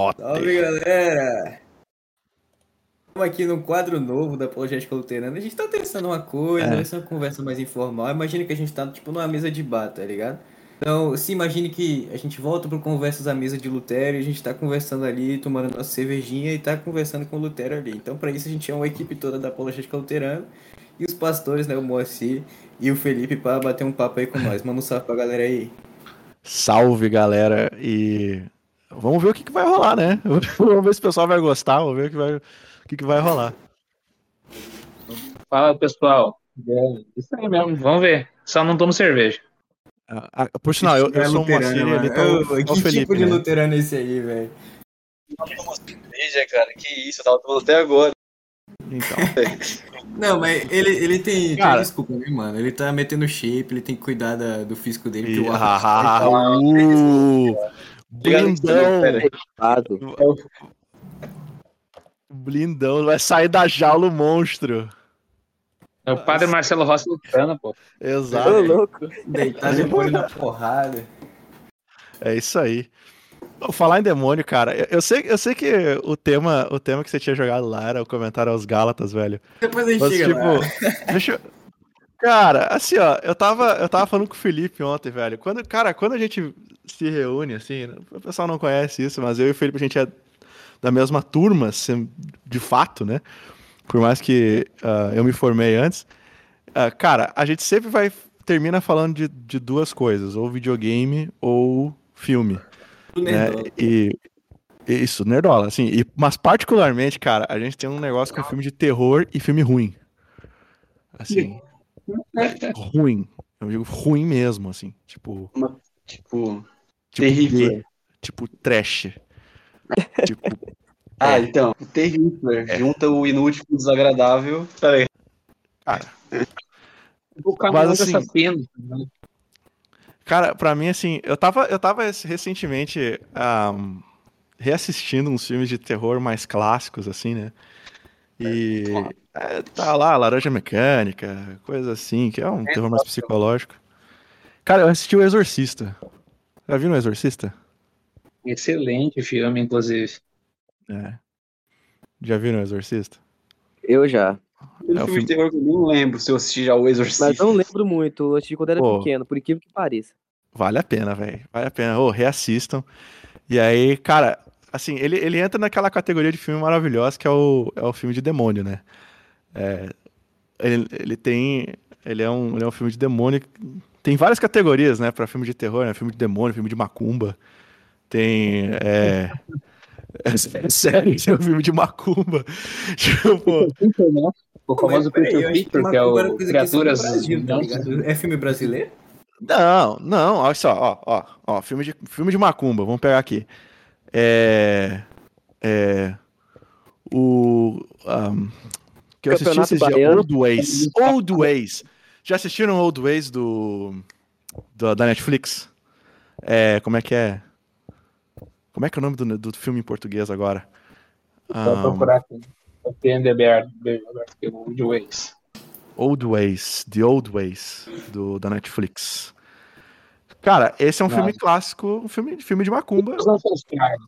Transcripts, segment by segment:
Salve, galera! Estamos aqui num quadro novo da Apologética Luterana. A gente tá testando uma coisa, É. vai ser uma conversa mais informal. Imagina que a gente tá, tipo, numa mesa de bar, tá ligado? Então, se imagine que a gente volta pro Conversas à Mesa de Lutero e a gente tá conversando ali, tomando nossa cervejinha e tá conversando com o Lutero ali. Então, pra isso, a gente é uma equipe toda da Apologética Luterana e os pastores, né, o Moacir e o Felipe, pra bater um papo aí com nós. Manda um salve pra galera aí. Salve, galera. E vamos ver o que, que vai rolar, né? Vamos ver se o pessoal vai gostar, vamos ver o que vai, o que, que vai rolar. Fala, pessoal. É, isso aí mesmo, vamos ver. Só não tomo cerveja. Ah, ah, por sinal, eu, eu É sou luterano, Moacir ali tá mano. o, Ô, tá o Que Felipe, tipo de né? luterano é esse aí, velho? cerveja, cara. Que isso, eu tava tomando até agora. Então, Não, mas ele, ele tem, tem Cara. desculpa, né, mano? Ele tá metendo shape, ele tem que cuidar da- do físico dele. que o ah, ar- ah, ah, uh, blindão, blindão, vai sair da jaula o monstro. É o padre Marcelo Rossi Luciano, pô. Exato, louco. Deitado e olho na porrada. é isso aí. Vou falar em demônio, cara. Eu, eu sei, eu sei que o tema, o tema que você tinha jogado lá era o comentário aos Gálatas, velho. Depois a gente Mas, chega lá. tipo, deixa eu... Cara, assim, ó, eu tava, eu tava falando com o Felipe ontem, velho. Quando, cara, quando a gente se reúne, assim, o pessoal não conhece isso, mas eu e o Felipe, a gente é da mesma turma, assim, de fato, né? Por mais que ah, eu me formei antes. Ah, cara, a gente sempre vai, termina falando de, de duas coisas, ou videogame ou filme né? nerdola. E isso, nerdola, assim. E, mas particularmente, cara, a gente tem um negócio com filme de terror e filme ruim. Assim, ruim. Eu digo ruim mesmo, assim. Tipo, Tipo, tipo terrível. Tipo trash. tipo, Ah, É. então, o terrível. Junta o inútil com o desagradável. Peraí. cara, O caminhão Mas, dessa assim, pena. cara, pra mim, assim, eu tava, eu tava recentemente ahm, reassistindo uns filmes de terror mais clássicos, assim, né? E é, tá lá, Laranja Mecânica, coisa assim, que é um terror mais psicológico. Cara, eu assisti O Exorcista. Já viram O Exorcista? Excelente filme, inclusive. É. Já viram O Exorcista? Eu já. É o filme de terror que eu nem lembro se eu assisti já o Exorcista. Mas não lembro muito. Eu assisti quando era Pô. pequeno, por incrível que pareça. Vale a pena, velho. Vale a pena. Ô, reassistam. E aí, cara, assim, ele, ele entra naquela categoria de filme maravilhosa que é o, é o filme de demônio, né? É, ele, ele tem. Ele é, um, ele é um filme de demônio. Tem várias categorias, né, pra filme de terror, né? Filme de demônio, filme de macumba. Tem. É, é, é sério, tem um filme de macumba. Tipo, O famoso Peter que é o Criaturas. tá? É filme brasileiro? Não, não, olha só, ó, ó, ó, filme de, filme de macumba, vamos pegar aqui. É. É. O. um, que eu assisti esses dias. Old Ways. Old Ways. Já assistiram Old Ways do, do- da Netflix? É, como é que é? Como é que é o nome do, do filme em português agora? Vou Um, procurar aqui. PNDBR, o The Ways. Old Ways, The Old Ways, do, da Netflix. Cara, esse é um filme Nossa. clássico, um filme, filme de macumba. Ritos ancestrais.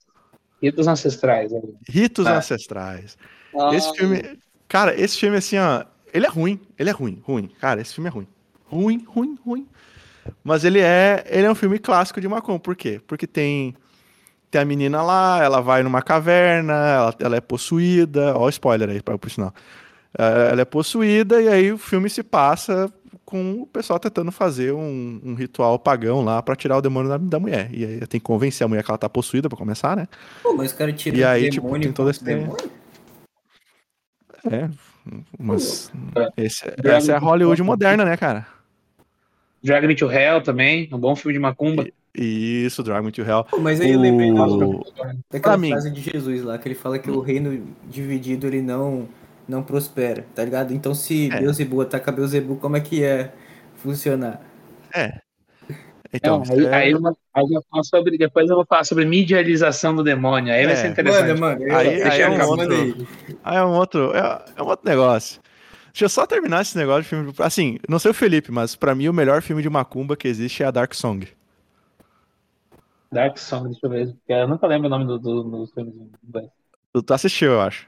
Ritos ancestrais. ali. Ritos Ah. ancestrais. Ah, Esse filme. Cara, esse filme, assim, ó. Ele é ruim. Ele é ruim, ruim. Cara, esse filme é ruim. Ruim, ruim, ruim. Mas ele é. Ele é um filme clássico de Macumba. Por quê? Porque tem. Tem a menina lá, ela vai numa caverna, ela, ela é possuída. Ó, o spoiler aí, pra, por sinal. Eh, Ela é possuída, e aí o filme se passa com o pessoal tentando fazer um, um ritual pagão lá pra tirar o demônio da, da mulher. E aí tem que convencer a mulher que ela tá possuída pra começar, né? Pô, mas o cara tira E aí, tipo, tem todo esse- demônio? É. Mas. É. esse- essa é a Hollywood moderna, né, cara? Drag Me to Hell também, um bom filme de macumba. Isso, Dragon Me to Hell. Pô, mas aí eu lembrei O- daquela pra mim. frase de Jesus lá, que ele fala que o reino dividido ele não, não prospera, tá ligado? Então se É. Beuzebu ataca Beuzebu, como é que é funcionar? Então, Não, aí, é- aí eu vou- aí eu vou falar sobre, depois eu vou falar sobre medialização do demônio. Aí vai É. ser interessante. Manda, mano. Aí- aí é um outro- aí. aí é um outro, é, é um outro negócio. Deixa eu só terminar esse negócio de filme. Assim, não sei o Felipe, mas pra mim o melhor filme de Macumba que existe é a Dark Song. Dark Song, deixa eu ver. porque Eu nunca lembro o nome do, do, dos filmes em inglês. Tu, tu assistiu, eu acho.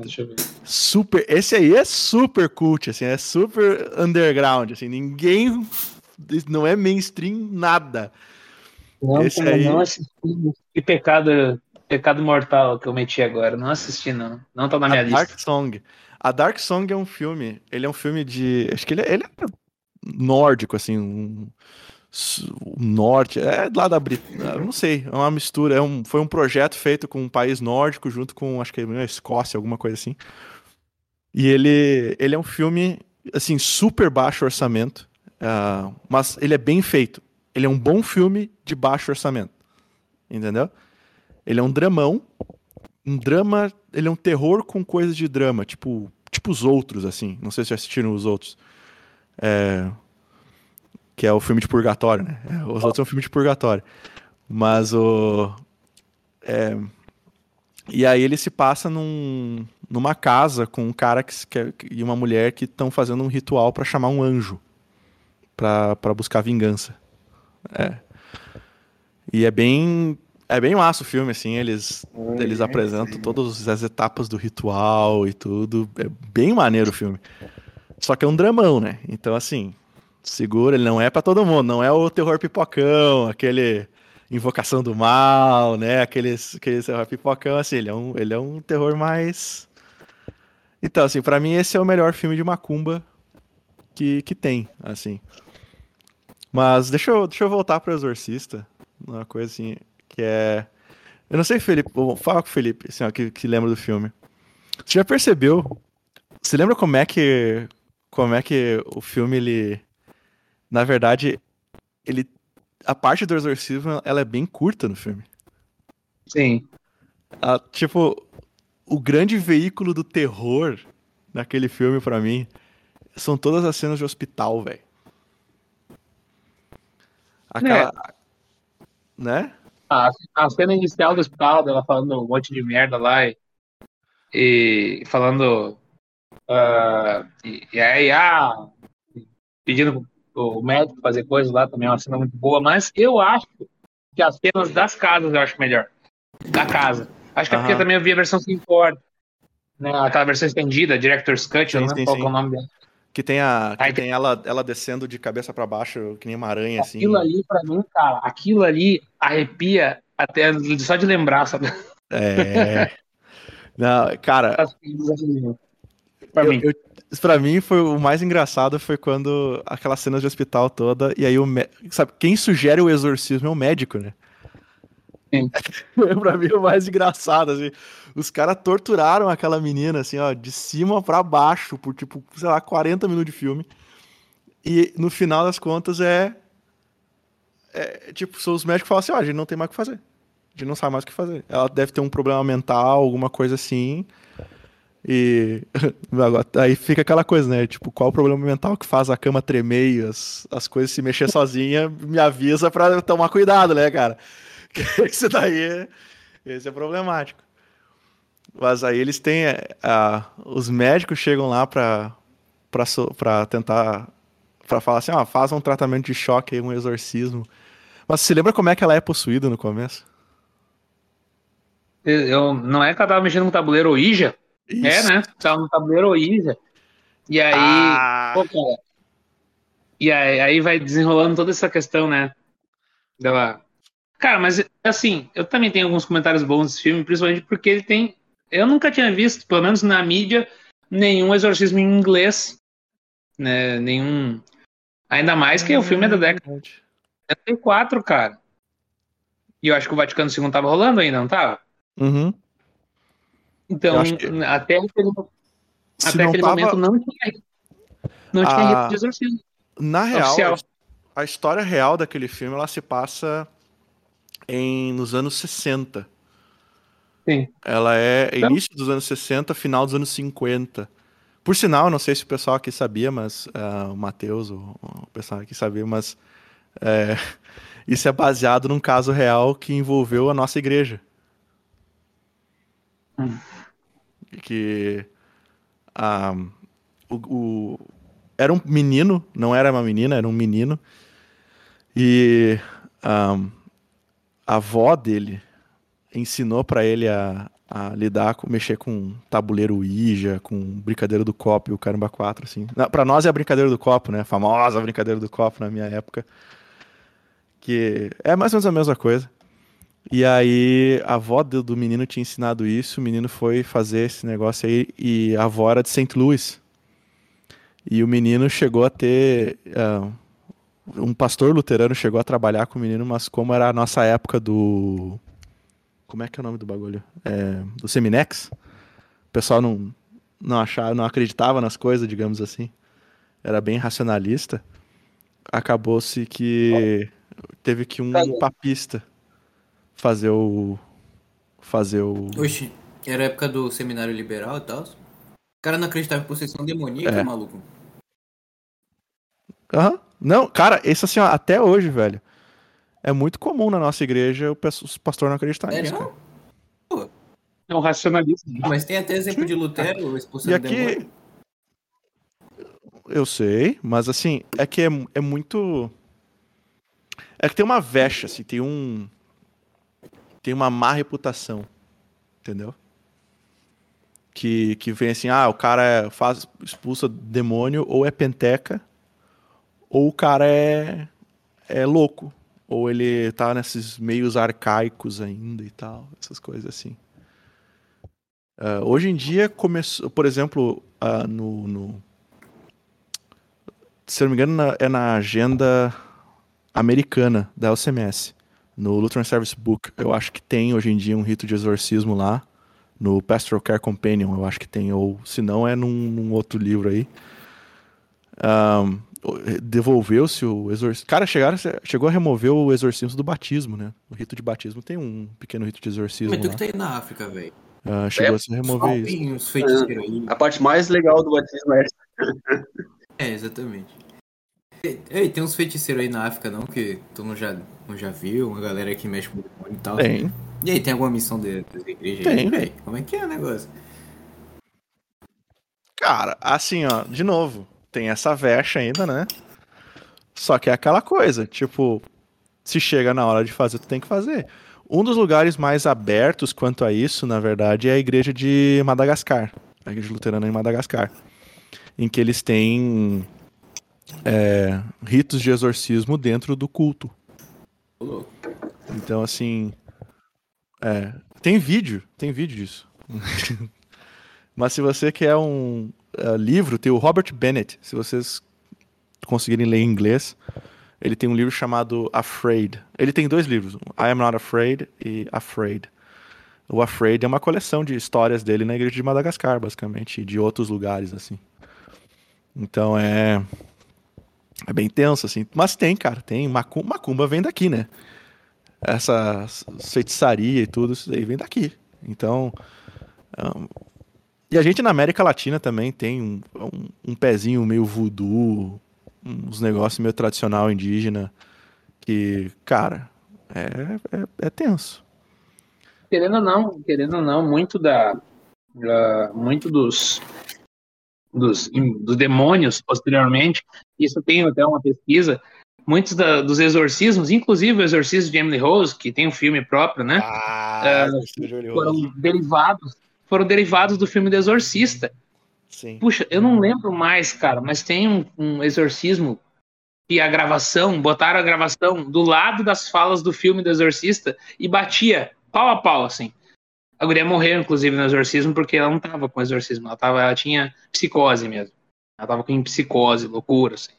Deixa eu ver. Super. Esse aí é super cult, assim, é super underground, assim, ninguém. Não é mainstream nada. Não, Esse aí- não assisti. Que pecado, pecado mortal que eu meti agora. Não assisti, não. Não tá na minha a lista. Dark Song. A Dark Song é um filme. Ele é um filme de. Acho que ele, é- ele é nórdico, assim. Um, norte. É lá da Britânia. Não sei. É uma mistura. É um, foi um projeto feito com um país nórdico, junto com, acho que é a Escócia, alguma coisa assim. E ele, ele é um filme, assim, super baixo orçamento. ah, mas ele é bem feito. Ele é um bom filme de baixo orçamento. Entendeu? Ele é um dramão. Um drama. Ele é um terror com coisas de drama. Tipo, tipo os outros, assim. Não sei se já assistiram os outros. É, que é o filme de purgatório, né? É, Os outros são filme de purgatório. Mas o. é, e aí ele se passa num, numa casa com um cara que, que é- e uma mulher que estão fazendo um ritual pra chamar um anjo pra pra buscar vingança. É. E é bem é bem massa o filme assim, eles eles apresentam todas as etapas do ritual e tudo. É bem maneiro o filme. Só que é um dramão, né? Então assim, segura, ele não é pra todo mundo, não é o terror pipocão, aquele invocação do mal, né? Aquele, aquele terror pipocão assim, ele é um ele é um terror mais Então, assim, pra mim esse é o melhor filme de macumba que, que tem, assim. Mas deixa eu, deixa eu voltar pro Exorcista, uma coisa assim, que é... Eu não sei, Felipe, vou falar com o Felipe, assim, ó, que, que lembra do filme. Você já percebeu, você lembra como é que, como é que o filme, ele, na verdade, ele, a parte do exorcismo, ela é bem curta no filme. Sim. Ah, tipo, o grande veículo do terror naquele filme, pra mim, são todas as cenas de hospital, velho. Aquela. Né? A, a cena inicial do hospital, dela falando um monte de merda lá e, e falando. ah, e, e aí, ah, pedindo o médico fazer coisas lá também é uma cena muito boa, mas eu acho que as cenas das casas eu acho melhor. Da casa. Acho que é porque também eu vi a versão sem corte. Né, aquela versão estendida, Director's Cut, eu Sim, não sim, qual que é sim. o nome dela. Que tem, a, que Aí tem ela, ela descendo de cabeça pra baixo, que nem uma aranha, assim. Aquilo ali, pra mim, cara, aquilo ali arrepia até só de lembrar, sabe? É. Não, cara, assim, eu- eu- pra mim foi o mais engraçado foi quando aquelas cenas de hospital toda, e aí o sabe, quem sugere o exorcismo é o médico, né? Pra mim o mais engraçado, assim, os caras torturaram aquela menina, assim, ó, de cima pra baixo, por tipo, sei lá, 40 minutos de filme, e no final das contas é, é tipo, são os médicos falam assim, ó, a gente não tem mais o que fazer, a gente não sabe mais o que fazer, ela deve ter um problema mental, alguma coisa assim, e aí fica aquela coisa, né? Tipo, qual o problema mental que faz a cama tremer e as, as coisas se mexer sozinha? Me avisa pra tomar cuidado, né, cara? Isso daí esse é problemático. Mas aí eles têm. é, a- os médicos chegam lá pra, pra, pra tentar. Pra falar assim, ó, faz um tratamento de choque um exorcismo. Mas você lembra como é que ela é possuída no começo? Eu- não é que ela tava mexendo no tabuleiro Ouija? É, Isso. né? Tava no tabuleiro Ouija. E aí. Ah, pô, cara, e aí, aí vai desenrolando toda essa questão, né? Cara, mas assim, eu também tenho alguns comentários bons desse filme, principalmente porque ele tem. Eu nunca tinha visto, pelo menos na mídia, nenhum exorcismo em inglês. Né? Nenhum. Ainda mais que o filme é da década de 74, cara. E eu acho que o Vaticano II tava rolando ainda, não tava? Uhum. Então, que- até aquele, Se até aquele tava- momento não tinha. Não tinha Ah, rito de exorcismo. Na real, Oficial. a, a história real daquele filme ela se passa em nos anos 60. Sim. Ela é Então- início dos anos 60, final dos anos 50. Por sinal, não sei se o pessoal aqui sabia, mas ah, o Matheus, o, o pessoal aqui sabia, mas é, isso é baseado num caso real que envolveu a nossa igreja. Hum. Que ah, o, o- era um menino, não era uma menina, era um menino. E ah, a avó dele ensinou pra ele a, a lidar com, mexer com tabuleiro Ouija, com brincadeira do copo e o caramba 4, assim. Pra nós é a brincadeira do copo, né? A famosa brincadeira do copo na minha época. Que é mais ou menos a mesma coisa. E aí a avó do, do menino tinha ensinado isso, o menino foi fazer esse negócio aí e a avó era de St. Louis. E o menino chegou a ter. ah, um pastor luterano chegou a trabalhar com o menino, mas como era a nossa época do. Como é que é o nome do bagulho? É, do Seminex. O pessoal não, não achava, não acreditava nas coisas, digamos assim. Era bem racionalista. Acabou-se que teve que um papista fazer o. Fazer o. Oxi, era a época do seminário liberal e tal. O cara não acreditava em possessão demoníaca, É. maluco. Aham. Não, cara, isso assim, ó, até hoje, velho. É muito comum na nossa igreja os pastores não acreditarem É, nisso, não? cara. É um racionalismo. Mas tem até exemplo de Lutero expulsando E aqui- demônio. Eu sei, mas assim, é que é, é muito. É que tem uma vexa, assim, tem um. Tem uma má reputação. Entendeu? Que, que vem assim, ah, o cara é, faz, expulsa demônio, ou é penteca, ou o cara é, é louco. Ou ele tá nesses meios arcaicos ainda e tal, essas coisas assim. Ah, hoje em dia começou, por exemplo, ah, no, no- se não me engano, na- é na agenda americana da LCMS, no Lutheran Service Book. Eu acho que tem hoje em dia um rito de exorcismo lá, no Pastoral Care Companion, eu acho que tem, ou se não é num, num outro livro aí. O- Devolveu-se o exorcismo. Cara, chegaram, chegou a remover o exorcismo do batismo, né? O rito de batismo tem um pequeno rito de exorcismo Mas tu que tá aí na África, velho. Ah, chegou É, a se remover isso. Tem aí. A parte mais legal do batismo é É, exatamente. Ei, tem uns feiticeiros aí na África, não? Que tu não já, não já viu? Uma galera que mexe com o demônio e tal. Tem. E aí, tem alguma missão de- das igrejas Tem. aí? Como é que é o negócio? Cara, assim, ó, de novo, tem essa vexa ainda, né? Só que é aquela coisa, tipo, se chega na hora de fazer, tu tem que fazer. Um dos lugares mais abertos quanto a isso, na verdade, é a igreja de Madagascar, a igreja luterana em Madagascar, em que eles têm é, ritos de exorcismo dentro do culto. Então, assim, é, tem vídeo, tem vídeo disso. Mas se você quer um uh, livro, tem o Robert Bennett, se vocês conseguirem ler em inglês, ele tem um livro chamado Afraid. Ele tem dois livros, I Am Not Afraid e Afraid. O Afraid é uma coleção de histórias dele na igreja de Madagascar, basicamente, e de outros lugares, assim. Então é. É bem tenso, assim. Mas tem, cara, tem. Macumba, macumba vem daqui, né? Essa feitiçaria e tudo, isso daí vem daqui. Então. ahn, e a gente na América Latina também tem um, um, um pezinho meio voodoo, uns negócios meio tradicional indígena, que, cara, é, é, é tenso. Querendo ou não, querendo ou não, muito da, da- muito dos dos, dos demônios posteriormente, isso tem até uma pesquisa, muitos da- dos exorcismos, inclusive o exorcismo de Emily Rose, que tem um filme próprio, né? Ah, foram derivados, foram derivados do filme do Exorcista. Sim. Puxa, eu não lembro mais, cara, mas tem um, um exorcismo e a gravação, botaram a gravação do lado das falas do filme do Exorcista e batia pau a pau, assim. A guria morreu, inclusive, no exorcismo, porque ela não tava com exorcismo, ela, tava, ela tinha psicose mesmo. Ela tava com psicose, loucura, assim.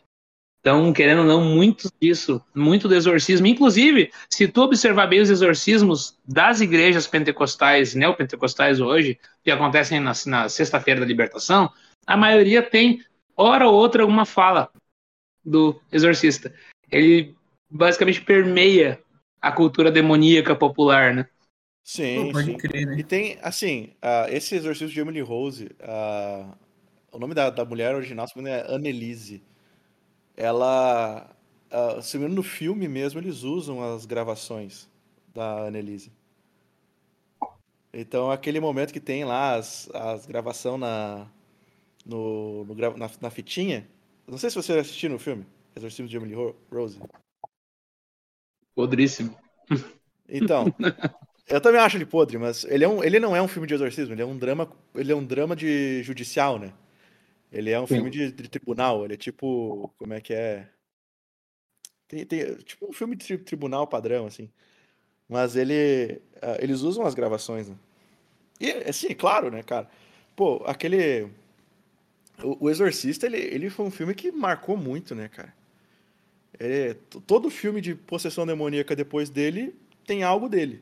Então, querendo ou não, muito disso, muito do exorcismo. Inclusive, se tu observar bem os exorcismos das igrejas pentecostais, neopentecostais hoje, que acontecem na, na sexta-feira da libertação, a maioria tem, hora ou outra, alguma fala do exorcista. Ele basicamente permeia a cultura demoníaca popular, né? Sim, Pô, pode sim. crer, né? E tem, assim, ah, esse exorcismo de Emily Rose, ah, o nome da, da mulher original, se não me engano, é Annelise. Ela, se não me engano, no filme mesmo, eles usam as gravações da Annelise. Então, aquele momento que tem lá as, as gravação na, no, no na, na fitinha. Não sei se você assistiu no filme, Exorcismo de Emily Ro- Rose. Podríssimo. Então, eu também acho ele podre, mas ele, é um, ele não é um filme de exorcismo, ele é um drama, ele é um drama de judicial, né? Ele é um Sim. filme de, de tribunal, ele é tipo, como é que é? Tem, tem- tipo um filme de tri- tribunal padrão, assim. Mas ele, ah, eles usam as gravações, né? E, assim, claro, né, cara? Pô, aquele... O, o Exorcista, ele, ele foi um filme que marcou muito, né, cara? Ele- todo filme de possessão demoníaca depois dele tem algo dele.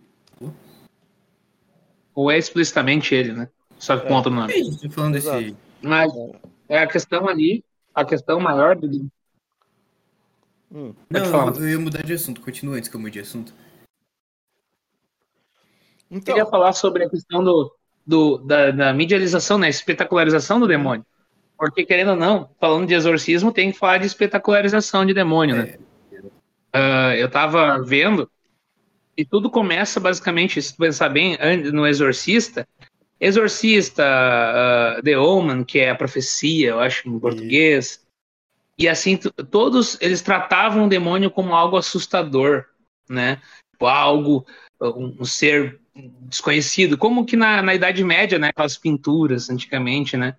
Ou é explicitamente ele, né? Só que com É. outro nome. a gente tá falando desse. Mas é a questão ali, a questão maior do. Hum. Não, falar. eu, eu ia mudar de assunto. Continua antes que eu mude de assunto. Eu Então, queria falar sobre a questão do, do, da, da medialização, né? Espetacularização do demônio. Porque, querendo ou não, falando de exorcismo, tem que falar de espetacularização de demônio, né? Ah, eu tava vendo, e tudo começa basicamente, se tu pensar bem, no Exorcista. Exorcista, ah, The Omen, que é a profecia, eu acho, em português. E assim, t- todos eles tratavam o demônio como algo assustador, né? Tipo, algo, um, um ser desconhecido, como que na, na Idade Média, né? Aquelas pinturas antigamente, né?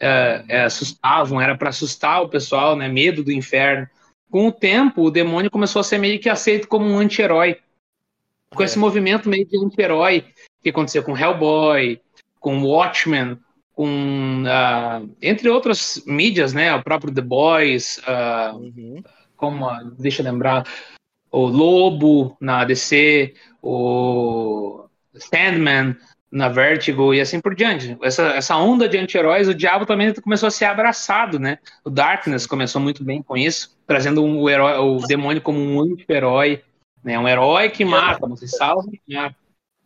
é, é, assustavam, era para assustar o pessoal, né? Medo do inferno. Com o tempo, o demônio começou a ser meio que aceito como um anti-herói. Com É. esse movimento meio de anti-herói que aconteceu com Hellboy, com Watchmen, com ah, entre outras mídias, né? O próprio The Boys, ah, uhum. como a- deixa eu lembrar, o Lobo na DC, o Sandman na Vertigo e assim por diante. Essa, essa onda de anti-heróis, o diabo também começou a ser abraçado, né? O Darkness começou muito bem com isso, trazendo um, o, herói, o demônio como um anti-herói, né? Um herói que mata, você salva e mata.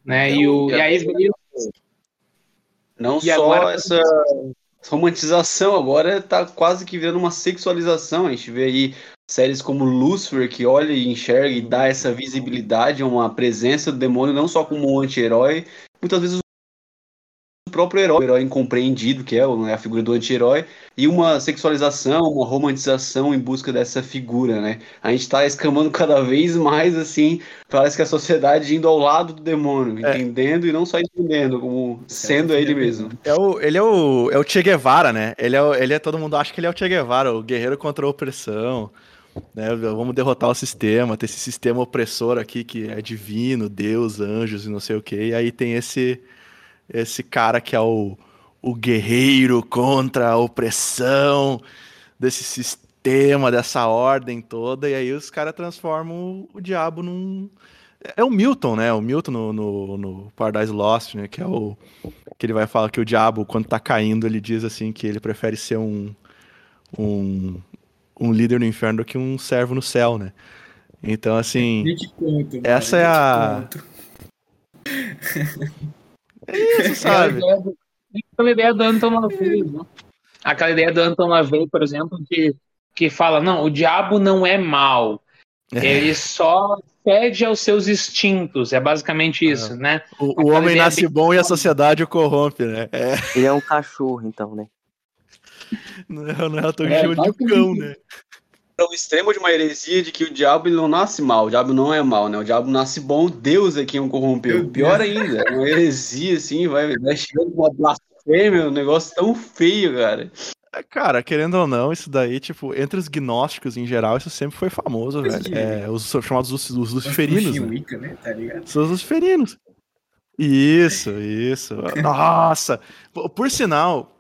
Né? E, o, e aí veio Não E só agora- essa romantização, agora tá quase que virando uma sexualização. A gente vê aí séries como Lucifer, que olha e enxerga e dá essa visibilidade a uma presença do demônio, não só como um anti-herói, muitas vezes o próprio herói, o herói incompreendido, que é né, a figura do anti-herói, e uma sexualização, uma romantização em busca dessa figura, né? A gente tá escamando cada vez mais, assim, parece que a sociedade indo ao lado do demônio, É. entendendo e não só entendendo, como sendo ele mesmo. É o, ele é o, é o Che Guevara, né? Ele é, o- ele é todo mundo acha que ele é o Che Guevara, o guerreiro contra a opressão. Né? Vamos derrotar o sistema, ter esse sistema opressor aqui que é divino, Deus, anjos e não sei o quê. E aí tem esse esse cara que é o, o guerreiro contra a opressão desse sistema, dessa ordem toda. E aí os caras transformam o, o diabo num é o Milton, né? O Milton no, no, no Paradise Lost, né? Que é o que ele vai falar que o diabo, quando tá caindo, ele diz assim que ele prefere ser um, um, um líder no inferno do que um servo no céu, né? Então, assim, 20 conto. Essa é a- é isso, sabe? Aquela ideia do- Aquela ideia do Anton LaVey, né? Aquela ideia do Anton LaVey, por exemplo, que, que fala, não, o diabo não é mal, ele só cede aos seus instintos, é basicamente isso, né? O, o homem nasce bem- bom e a sociedade o corrompe, né? É, Ele é um cachorro, então, né? não é, não é que É, de um cão, né? É o extremo de uma heresia de que o diabo ele não nasce mal, o diabo não é mal, né? O diabo nasce bom, Deus é quem o corrompeu. Pior ainda, é uma heresia, assim, vai, vai chegando com uma blasfêmia, um negócio tão feio, cara. É, Cara, querendo ou não, isso daí, tipo, entre os gnósticos em geral, isso sempre foi famoso, Mas velho. É, os chamados os, os Os luciferinos, né? Wicca, né? Tá ligado? São os luciferinos. Isso, isso. Nossa! Por sinal,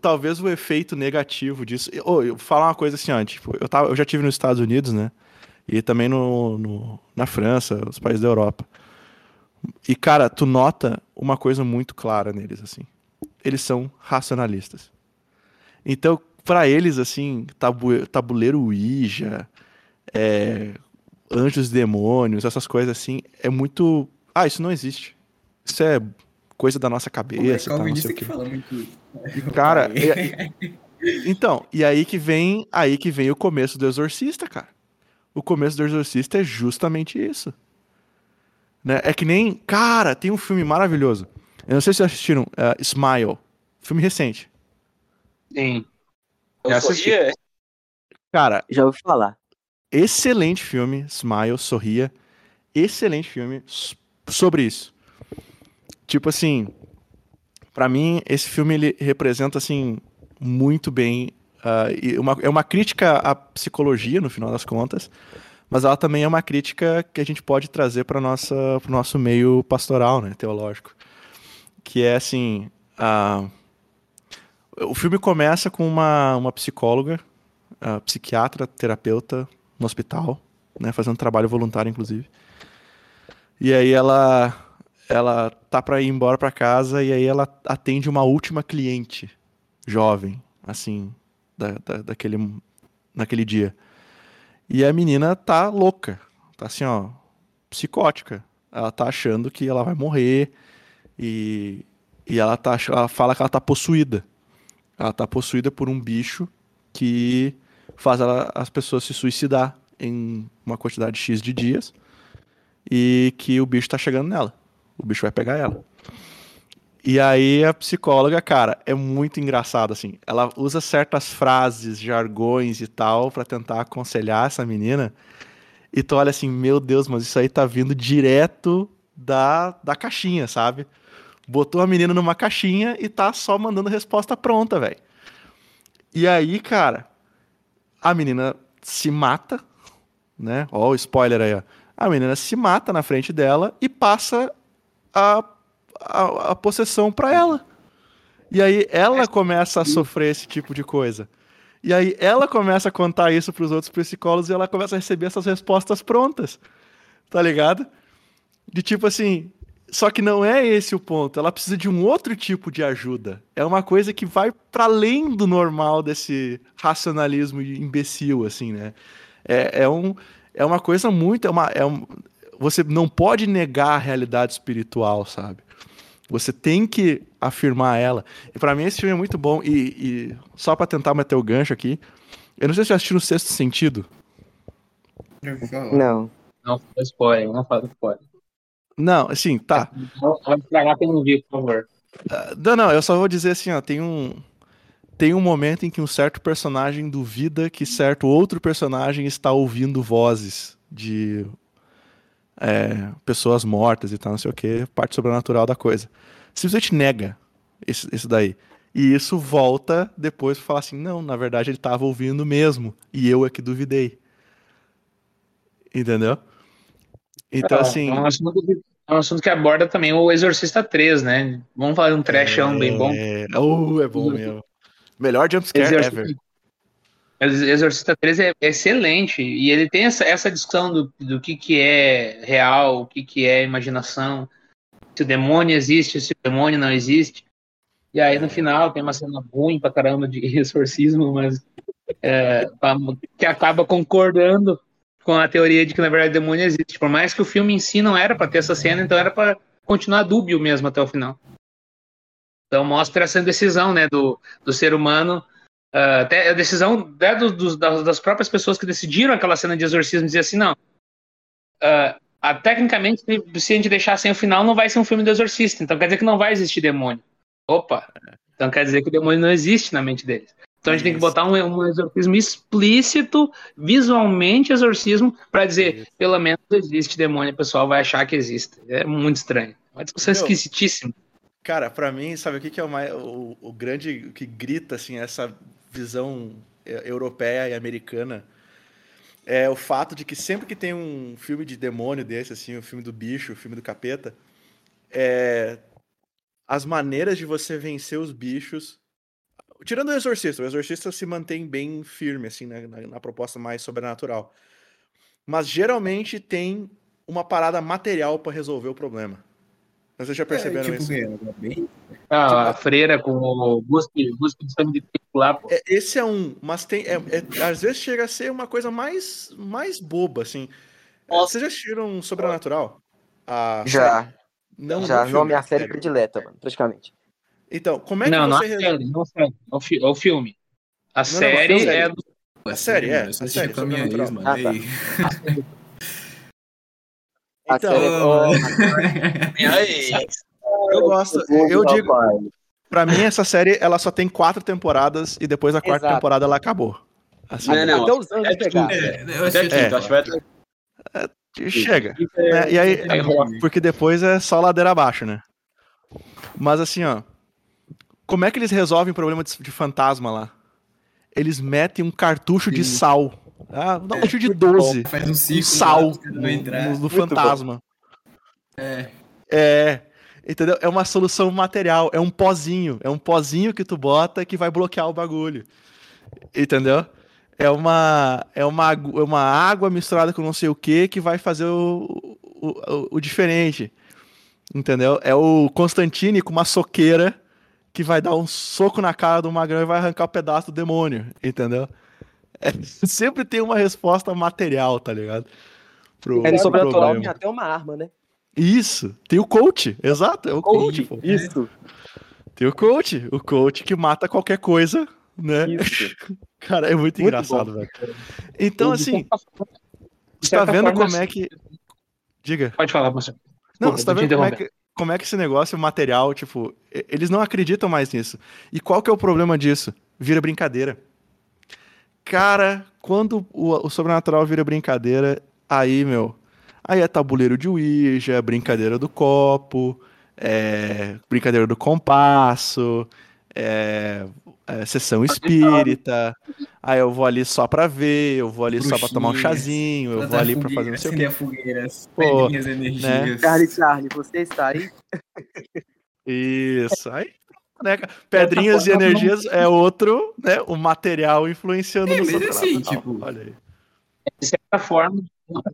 talvez o efeito negativo disso. Ô, eu vou falar uma coisa assim, ó, tipo, eu, tava, eu já tive nos Estados Unidos, né? E também no, no- na França, os países da Europa. E, cara, tu nota uma coisa muito clara neles, assim. Eles são racionalistas. Então, pra eles, assim, tabu, tabuleiro Ouija, é, anjos e demônios, essas coisas assim, é muito. Ah, isso não existe. Isso é coisa da nossa cabeça, tá, não sei o que muito. Cara, Então, e aí que vem, aí que vem o começo do Exorcista, cara. O começo do Exorcista é justamente isso. Né? É que nem, cara, tem um filme maravilhoso. Eu não sei se vocês assistiram, é, Smile, filme recente. Sim. Eu Já assisti. sorria, Cara, Já ouvi falar. excelente filme, Smile, Sorria. excelente filme sobre isso. Tipo assim, pra mim esse filme ele representa assim muito bem e uma, é uma crítica à psicologia no final das contas, mas ela também é uma crítica que a gente pode trazer para nossa pro nosso meio pastoral, né, teológico, que é assim, ah, o filme começa com uma, uma psicóloga, ah, psiquiatra, terapeuta no hospital, né, fazendo trabalho voluntário inclusive. E aí ela ela tá para ir embora para casa e aí ela atende uma última cliente jovem, assim, da, da, daquele naquele dia. E a menina tá louca, tá assim, ó, psicótica. Ela tá achando que ela vai morrer e, e ela tá ela fala que ela tá possuída. Ela tá possuída por um bicho que faz ela- as pessoas se suicidar em uma quantidade X de dias e que o bicho tá chegando nela. O bicho vai pegar ela. E aí a psicóloga, cara, é muito engraçado assim. Ela usa certas frases, jargões e tal pra tentar aconselhar essa menina. E tu olha assim, meu Deus, mas isso aí tá vindo direto da, da caixinha, sabe? Botou a menina numa caixinha e tá só mandando resposta pronta, velho. E aí, cara, a menina se mata, né? Ó, o spoiler aí, ó. A menina se mata na frente dela e passa a, a, a possessão pra ela. E aí ela começa a sofrer esse tipo de coisa. E aí ela começa a contar isso pros outros psicólogos e ela começa a receber essas respostas prontas. Tá ligado? De tipo assim, só que não é esse o ponto. Ela precisa de um outro tipo de ajuda. É uma coisa que vai para além do normal desse racionalismo imbecil, assim, né? É, é, um, é uma coisa muito. É uma, é um, você não pode negar a realidade espiritual, sabe? Você tem que afirmar ela. E para mim esse filme é muito bom. E, e só para tentar meter o gancho aqui, eu não sei se já assistiu o Sexto Sentido. Não. Não spoiler, não fala spoiler. Não, assim, tá. Não vai estragar quem não viu, por favor. Não, não, eu só vou dizer assim, ó, tem um tem um momento em que um certo personagem duvida que certo outro personagem está ouvindo vozes de é, pessoas mortas e tal, não sei o que, parte sobrenatural da coisa. Simplesmente nega esse, isso daí. E isso volta depois pra falar assim, não, na verdade ele estava ouvindo mesmo, e eu é que duvidei. Entendeu? Então, É, assim... É um, assunto que, é um assunto que aborda também o Exorcista 3, né? Vamos fazer um trashão bem bom. É, oh, é bom mesmo. Melhor jumpscare Exorcista- ever. Ex- Exorcista 3 é excelente e ele tem essa, essa discussão do, do que, que é real, o que, que é imaginação, se o demônio existe, se o demônio não existe. E aí no final tem uma cena ruim pra caramba de exorcismo, mas é, que acaba concordando com a teoria de que na verdade o demônio existe. Por mais que o filme em si não era pra ter essa cena, então era pra continuar dúbio mesmo até o final. Então mostra essa indecisão né, do, do ser humano até a decisão né, do- dos- das, próprias pessoas que decidiram aquela cena de exorcismo dizer assim, não. uh, a- tecnicamente, se a gente deixar sem o final, não vai ser um filme do exorcista. Então quer dizer que não vai existir demônio. Opa! Então quer dizer que o demônio não existe na mente deles. Então a gente tem que botar um, um exorcismo explícito, visualmente exorcismo, para dizer, pelo menos existe demônio, o pessoal vai achar que existe. É muito estranho. Uma discussão Meu, esquisitíssima. Cara, pra mim, sabe o que, que é o, mais, o, o grande o que grita assim essa visão eh, europeia e americana? É o fato de que sempre que tem um filme de demônio desse, assim, o filme do bicho, o filme do capeta, é, as maneiras de você vencer os bichos. Tirando o exorcista, o exorcista se mantém bem firme, assim, na, na- na proposta mais sobrenatural. Mas geralmente tem uma parada material pra resolver o problema. Vocês já perceberam é, tipo, isso? é bem... Ah, a freira com o busque, busque de sangue de lá. É, esse é um, mas tem. é- é- às vezes chega a ser uma coisa mais, mais boba, assim. É, Vocês já assistiram Sobrenatural? A Já, série? Não, já. não Não, minha filme, série predileta, mano, praticamente. Então, como é que não, não você a resolve? série, não a série, é o, fi- é o filme. A não, série a série. é do. A série, é, a série, com a minha ex, mano. Ah, tá. A Então, é- eu gosto. Eu digo, pra mim, essa série ela só tem quatro temporadas e depois da quarta Exato. temporada ela acabou. Assim, Não, não. Até os anos É pegar. É, eu acho que até- Chega. né? E aí, rola. porque depois é só ladeira abaixo, né? Mas assim, ó. Como é que eles resolvem o problema de, de fantasma lá? Eles metem um cartucho de Sim. sal. Ah, um cartucho de 12. Faz um de círculo sal lá, caras no, no- no fantasma. É. É. Entendeu? É uma solução material. É um pozinho. É um pozinho que tu bota que vai bloquear o bagulho. Entendeu? É uma, é uma, é uma água misturada com não sei o que que vai fazer o, o, o- o diferente. Entendeu? É o Constantine com uma soqueira que vai dar um soco na cara do magrão e vai arrancar o pedaço do demônio. Entendeu? É, sempre tem uma resposta material, tá ligado? Pro, É pro sobrenatural tem até uma arma, né? Isso, tem o coach, exato, é o coach, pô. Isso, Tem o coach, o coach que mata qualquer coisa, né? isso. Cara, é muito, Muito engraçado, velho. Então, assim, você tá vendo forma, como é que. Diga. Pode falar, você. Não, Desculpa, você tá vendo como é, que, como é que esse negócio material, tipo, eles não acreditam mais nisso. E qual que é o problema disso? Vira brincadeira. Cara, quando o, o sobrenatural vira brincadeira, aí, meu, aí é tabuleiro de Ouija, brincadeira do copo, é brincadeira do compasso, é, é sessão espírita, aí eu vou ali só pra ver, eu vou ali só pra tomar um Bruxinhas, chazinho, eu vou Plantar ali pra fogueira, fazer não sei o quê. a fogueira, as Pô, energias. Charlie, Charlie, você está aí? Isso, aí, né? Pedrinhas e energias é outro, né, o material influenciando É, no mas assim, sobrenatural. tipo- Olha aí. de certa forma, essa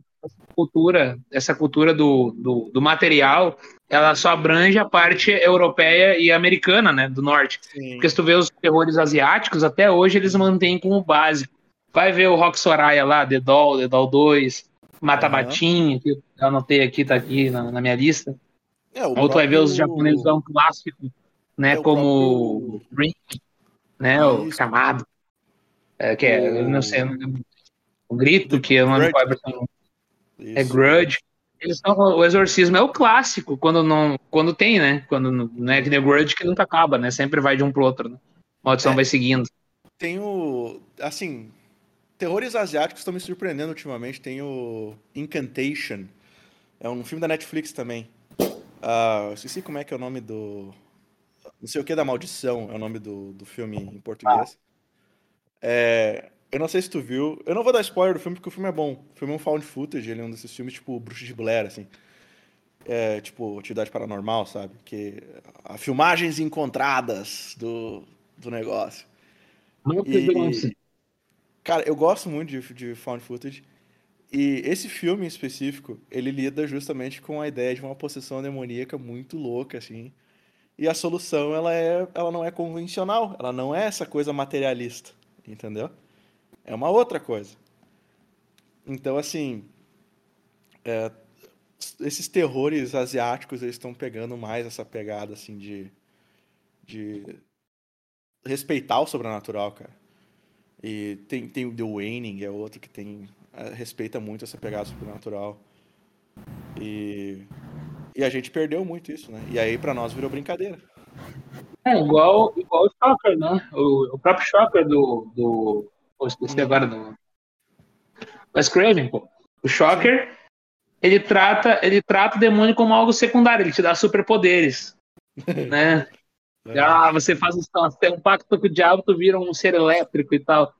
cultura, essa cultura do, do, do material, ela só abrange a parte europeia e americana, né, do norte. Porque se tu vê os terrores asiáticos, até hoje eles mantêm como básico. Vai ver o Rock Soraya lá, The Doll, The Doll 2, Mata. Batinha, que eu anotei aqui, tá aqui na, na minha lista. É, o Ou tu vai ver os próprio- japoneses um clássico, né, É, o como Ring, né, o Isso. chamado, é, que é, eu não sei, eu não lembro. o grito, que eu não lembro qual é é Isso. Grudge. Eles são, o exorcismo é o clássico, quando não, quando tem, né? Quando não é que nem o Grudge que nunca acaba, né? Sempre vai de um pro outro, né? A maldição É. vai seguindo. Tem o. Assim. Terrores asiáticos estão me surpreendendo ultimamente. Tem o Incantation. É um filme da Netflix também. Ah, eu esqueci como é que é o nome do. Não sei o que da maldição é o nome do, do filme em português. É, eu não sei se tu viu. Eu não vou dar spoiler do filme porque o filme é bom. O filme é um found footage, ele é um desses filmes tipo Bruxo de Blair, assim. É, tipo, atividade paranormal, sabe? Que. a filmagens encontradas do, do negócio. E, cara, eu gosto muito de, de found footage. E esse filme em específico, ele lida justamente com a ideia de uma possessão demoníaca muito louca, assim. E a solução, ela, é, ela não é convencional, ela não é essa coisa materialista, entendeu? É uma outra coisa. Então, assim, é, esses terrores asiáticos, eles estão pegando mais essa pegada, assim, de, de respeitar o sobrenatural, cara. E tem, tem o The Waning, é outro que tem eh, respeita muito essa pegada sobrenatural. E, e a gente perdeu muito isso, né? E aí pra nós virou brincadeira. É igual, igual o Shocker, né? O, o próprio Shocker do. do pô, esqueci agora do. Wes Craven, pô. O Shocker, ele trata, ele trata o demônio como algo secundário, ele te dá superpoderes. né? Ah, você faz um, um pacto com o diabo, tu vira um ser elétrico e tal.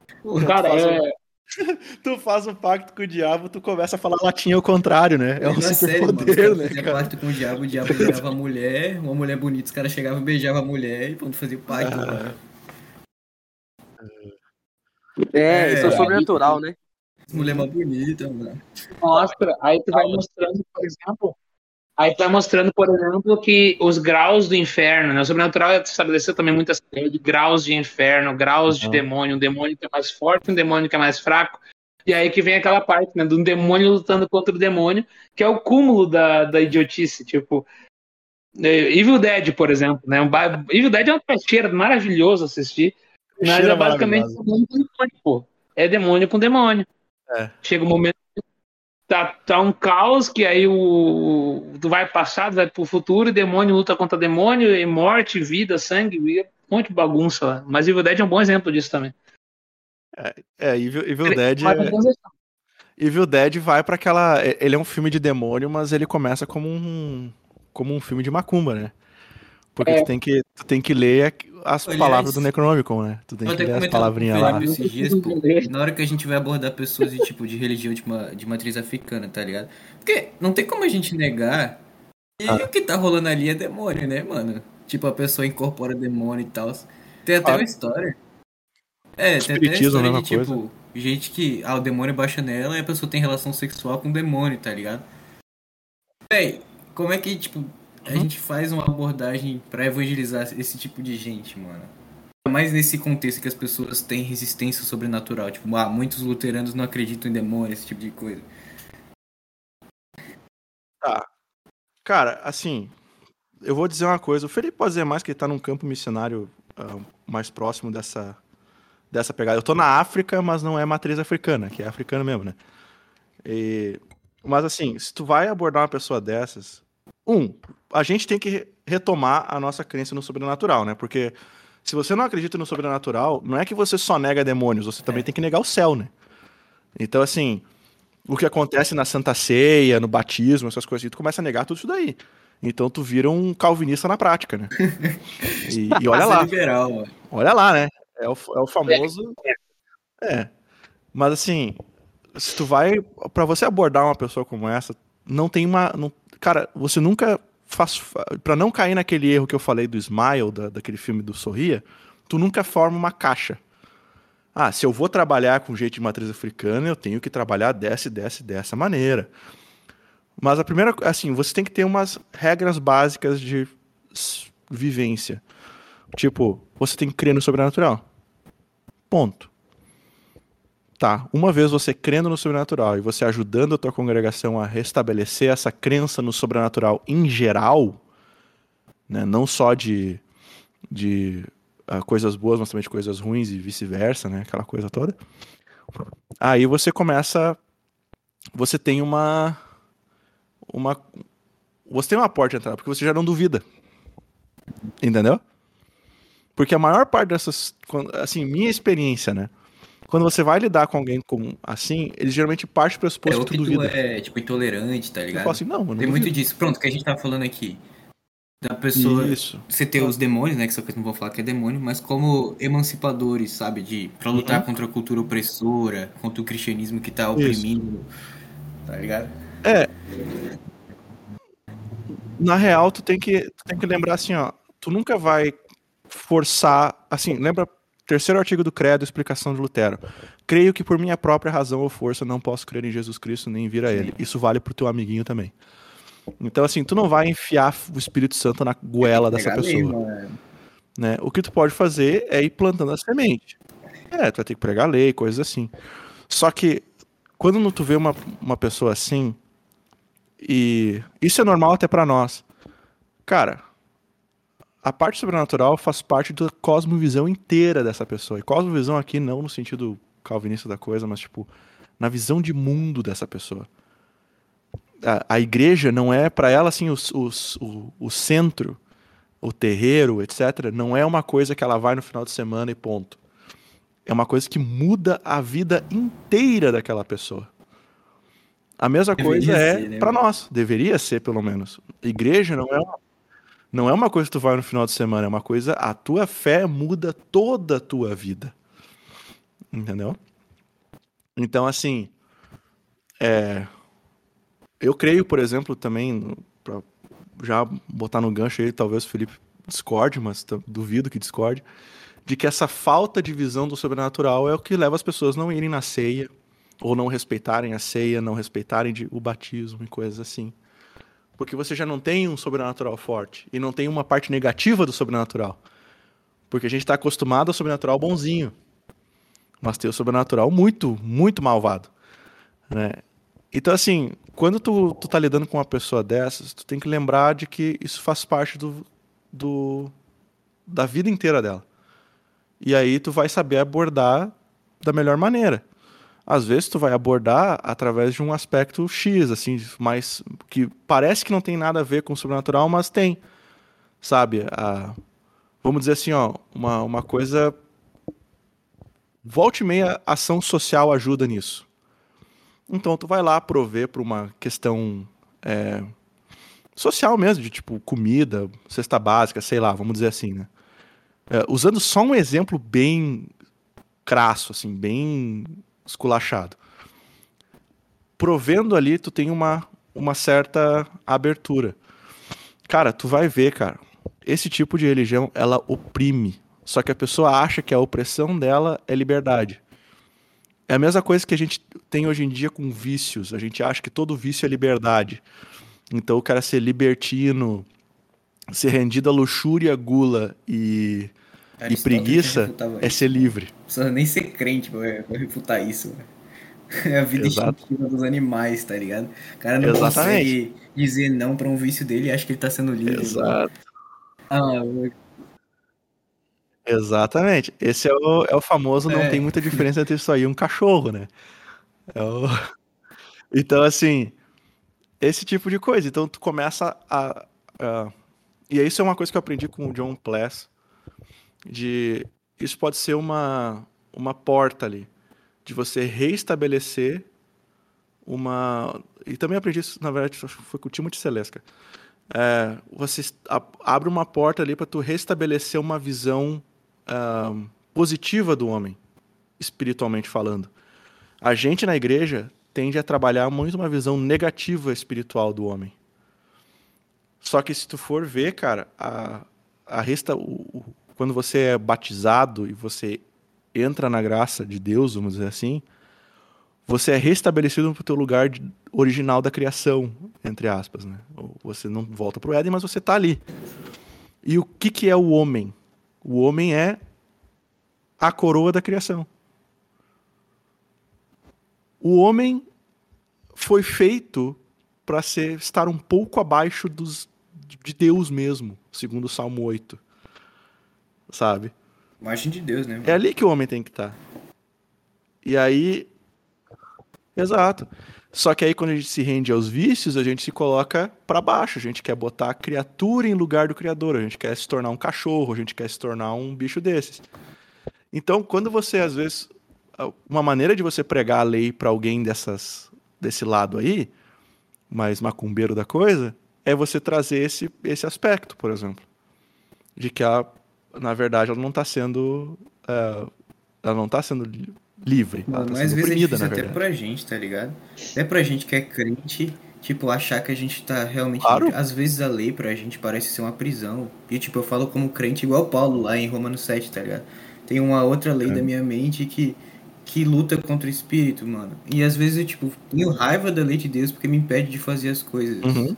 Cara, faz um- é, Tu faz um pacto com o diabo, tu começa a falar latim ao contrário, né? É um mano, superpoder, né, faziam cara? pacto com o diabo, o diabo beijava a mulher, uma mulher bonita, os caras chegavam e beijavam a mulher e pronto, fazia pacto, Ah. Cara. É, isso é É. sobrenatural, né? Mulher mais bonita, mano. mostra, aí tu vai mostrando, por exemplo, aí tu vai mostrando, por exemplo, que os graus do inferno, né? O sobrenatural estabeleceu também muitas ideias de graus de inferno, graus de Uhum. demônio, um demônio que é mais forte, um demônio que é mais fraco. E aí que vem aquela parte, né, de um demônio lutando contra o demônio, que é o cúmulo da, da idiotice, tipo, eh, Evil Dead, por exemplo, né? Um Evil Dead é uma trecheira maravilhoso assistir, mas Cheira é basicamente demônio com demônio, pô. É demônio com demônio. É. Chega um momento que tá, tá um caos que aí o tu vai passado, vai pro futuro, e demônio luta contra demônio, e morte, vida, sangue, é um monte de bagunça lá. Mas Evil Dead é um bom exemplo disso também. É, Evil, Evil Dead é, Evil Dead vai pra aquela. Ele é um filme de demônio, mas ele começa como um. como um filme de macumba, né? Porque É. tu, tem que, tu tem que ler as Aliás, palavras do Necronomicon, né? Tu tem que ler as palavrinhas lá. Esses dias, pô, na hora que a gente vai abordar pessoas de tipo de religião de, ma- de matriz africana, tá ligado? Porque não tem como a gente negar que Ah. o que tá rolando ali é demônio, né, mano? Tipo, a pessoa incorpora demônio e tal. Tem até Ah. uma história. É, tem até a Espiritismo, história de tipo, gente que ah, o demônio baixa nela e a pessoa tem relação sexual com o demônio, tá ligado? Véi, como é que, tipo, a gente faz uma abordagem pra evangelizar esse tipo de gente, mano? mais nesse contexto que as pessoas têm resistência sobrenatural. Tipo, ah, muitos luteranos não acreditam em demônios, esse tipo de coisa. Tá. Cara, assim, eu vou dizer uma coisa. O Felipe pode dizer mais que ele tá num campo missionário ah, mais próximo dessa, dessa pegada. Eu tô na África, mas não é matriz africana, que é africana mesmo, né? E- mas assim, se tu vai abordar uma pessoa dessas, um, a gente tem que re- retomar a nossa crença no sobrenatural, né? Porque se você não acredita no sobrenatural, não é que você só nega demônios, você também É. tem que negar o céu, né? Então, assim, o que acontece na Santa Ceia, no batismo, essas coisas, tu começa a negar tudo isso daí. Então tu vira um calvinista na prática, né? E, e olha lá, liberal, olha lá, né? É o, é o famoso. É. Mas assim, se tu vai. Pra você abordar uma pessoa como essa, não tem uma. não- cara, você nunca faz. Pra não cair naquele erro que eu falei do Smile, da, daquele filme do Sorria, tu nunca forma uma caixa. Ah, se eu vou trabalhar com jeito de matriz africana, eu tenho que trabalhar dessa, dessa dessa maneira. Mas a primeira, assim, você tem que ter umas regras básicas de vivência. Tipo, você tem que crer no sobrenatural. Ponto. Uma vez você crendo no sobrenatural e você ajudando a tua congregação a restabelecer essa crença no sobrenatural em geral, né, não só de, de ah, coisas boas, mas também de coisas ruins e vice-versa, né, aquela coisa toda. Aí você começa, você tem uma, uma, você tem uma porta de entrada, porque você já não duvida, entendeu? Porque a maior parte dessas, assim, minha experiência, né? Quando você vai lidar com alguém com, assim, eles geralmente partem do É, pressuposto ou que tu duvida. é, tipo, intolerante, tá ligado? assim, não, mano. Tem muito disso. Pronto, que a gente tá falando aqui. Da pessoa. Isso. Você ter os demônios, né? Que só que eu não vou falar que é demônio, mas como emancipadores, sabe? De, pra lutar Uhum. contra a cultura opressora, contra o cristianismo que tá Isso. oprimindo. Tá ligado? Na real, tu tem que, tu tem que lembrar assim, ó. Tu nunca vai forçar. Assim, lembra. Terceiro artigo do Credo, explicação de Lutero. Creio que por minha própria razão ou força não posso crer em Jesus Cristo nem vir a Ele. Isso vale pro teu amiguinho também. Então, assim, tu não vai enfiar o Espírito Santo na goela dessa pessoa. lei, mano. né? O que tu pode fazer é ir plantando a semente. É, tu vai ter que pregar lei, coisas assim. Só que quando tu vê uma, uma pessoa assim, e isso é normal até pra nós. Cara, a parte sobrenatural faz parte da cosmovisão inteira dessa pessoa. E cosmovisão aqui não no sentido calvinista da coisa, mas tipo, na visão de mundo dessa pessoa. A, a igreja não é pra ela assim os- os- o, o centro o terreiro, etc., não é uma coisa que ela vai no final de semana e ponto. É uma coisa que muda a vida inteira daquela pessoa. A mesma Deveria coisa é ser, né, pra mano? nós, deveria ser pelo menos. Igreja não é uma, não é uma coisa que tu vai no final de semana, é uma coisa a tua fé muda toda a tua vida. Entendeu? Então assim, é, eu creio, por exemplo, também pra já botar no gancho aí, talvez o Felipe discorde, mas duvido que discorde, de que essa falta de visão do sobrenatural é o que leva as pessoas a não irem na ceia, ou não respeitarem a ceia, não respeitarem de- o batismo e coisas assim. Porque você já não tem um sobrenatural forte, e não tem uma parte negativa do sobrenatural. Porque a gente está acostumado ao sobrenatural bonzinho, mas tem o sobrenatural muito, muito malvado. Né? Então, assim, quando tu, tu tá lidando com uma pessoa dessas, tu tem que lembrar de que isso faz parte do, do da vida inteira dela. E aí tu vai saber abordar da melhor maneira. Às vezes tu vai abordar através de um aspecto X, assim, mais que parece que não tem nada a ver com o sobrenatural, mas tem. Sabe? A, vamos dizer assim, ó, uma, uma coisa. Volte meia, ação social ajuda nisso. Então tu vai lá prover para uma questão é, social mesmo, de tipo comida, cesta básica, sei lá, vamos dizer assim, né? É, usando só um exemplo bem crasso, assim, bem esculachado. Provendo ali, tu tem uma, uma certa abertura. Cara, tu vai ver, cara, esse tipo de religião, ela oprime. Só que a pessoa acha que a opressão dela é liberdade. É a mesma coisa que a gente tem hoje em dia com vícios. A gente acha que todo vício é liberdade. Então o cara ser libertino, ser rendido à luxúria, gula e, e preguiça é ser livre. Não precisa nem ser crente pra, pra refutar isso. É a vida Exato. instintiva dos animais, tá ligado? O cara não Exatamente. consegue dizer não pra um vício dele e acha que ele tá sendo livre. Exato. Ah, Exatamente. Esse é o, é o famoso não É. tem muita diferença entre isso aí e um cachorro, né? É o- Então, assim, esse tipo de coisa. Então, tu começa a, a- E isso é uma coisa que eu aprendi com o John Pless. De... Isso pode ser uma, uma porta ali. De você reestabelecer uma... E também aprendi isso, na verdade, foi com o Timothy Celesca. É, você abre uma porta ali para tu restabelecer uma visão ah, positiva do homem, espiritualmente falando. A gente na igreja tende a trabalhar muito uma visão negativa espiritual do homem. Só que se tu for ver, cara, a, a resta, o- quando você é batizado e você entra na graça de Deus, vamos dizer assim, você é restabelecido para o teu lugar de- original da criação, entre aspas, né? Você não volta para o Éden, mas você está ali. E o que, que é o homem? O homem é a coroa da criação. O homem foi feito para estar um pouco abaixo dos, de Deus mesmo, segundo o Salmo 8. Sabe? Imagem de Deus, né? É ali que o homem tem que estar. E aí. Exato. Só que aí, quando a gente se rende aos vícios, a gente se coloca para baixo. A gente quer botar a criatura em lugar do criador. A gente quer se tornar um cachorro. A gente quer se tornar um bicho desses. Então, quando você, às vezes. Uma maneira de você pregar a lei para alguém dessas, desse lado aí, mais macumbeiro da coisa, é você trazer esse, esse aspecto, por exemplo. De que a, na verdade ela não está sendo. eh, ela não tá sendo li- livre. Mano, tá mas às vezes é difícil até verdade. pra gente, tá ligado? Até pra gente que é crente, tipo, achar que a gente tá realmente. Claro. Às vezes a lei pra gente parece ser uma prisão. E tipo, eu falo como crente igual Paulo lá em Romanos 7, tá ligado? Tem uma outra lei É. da minha mente que, que luta contra o espírito, mano. E às vezes eu, tipo, tenho raiva da lei de Deus porque me impede de fazer as coisas. Uhum.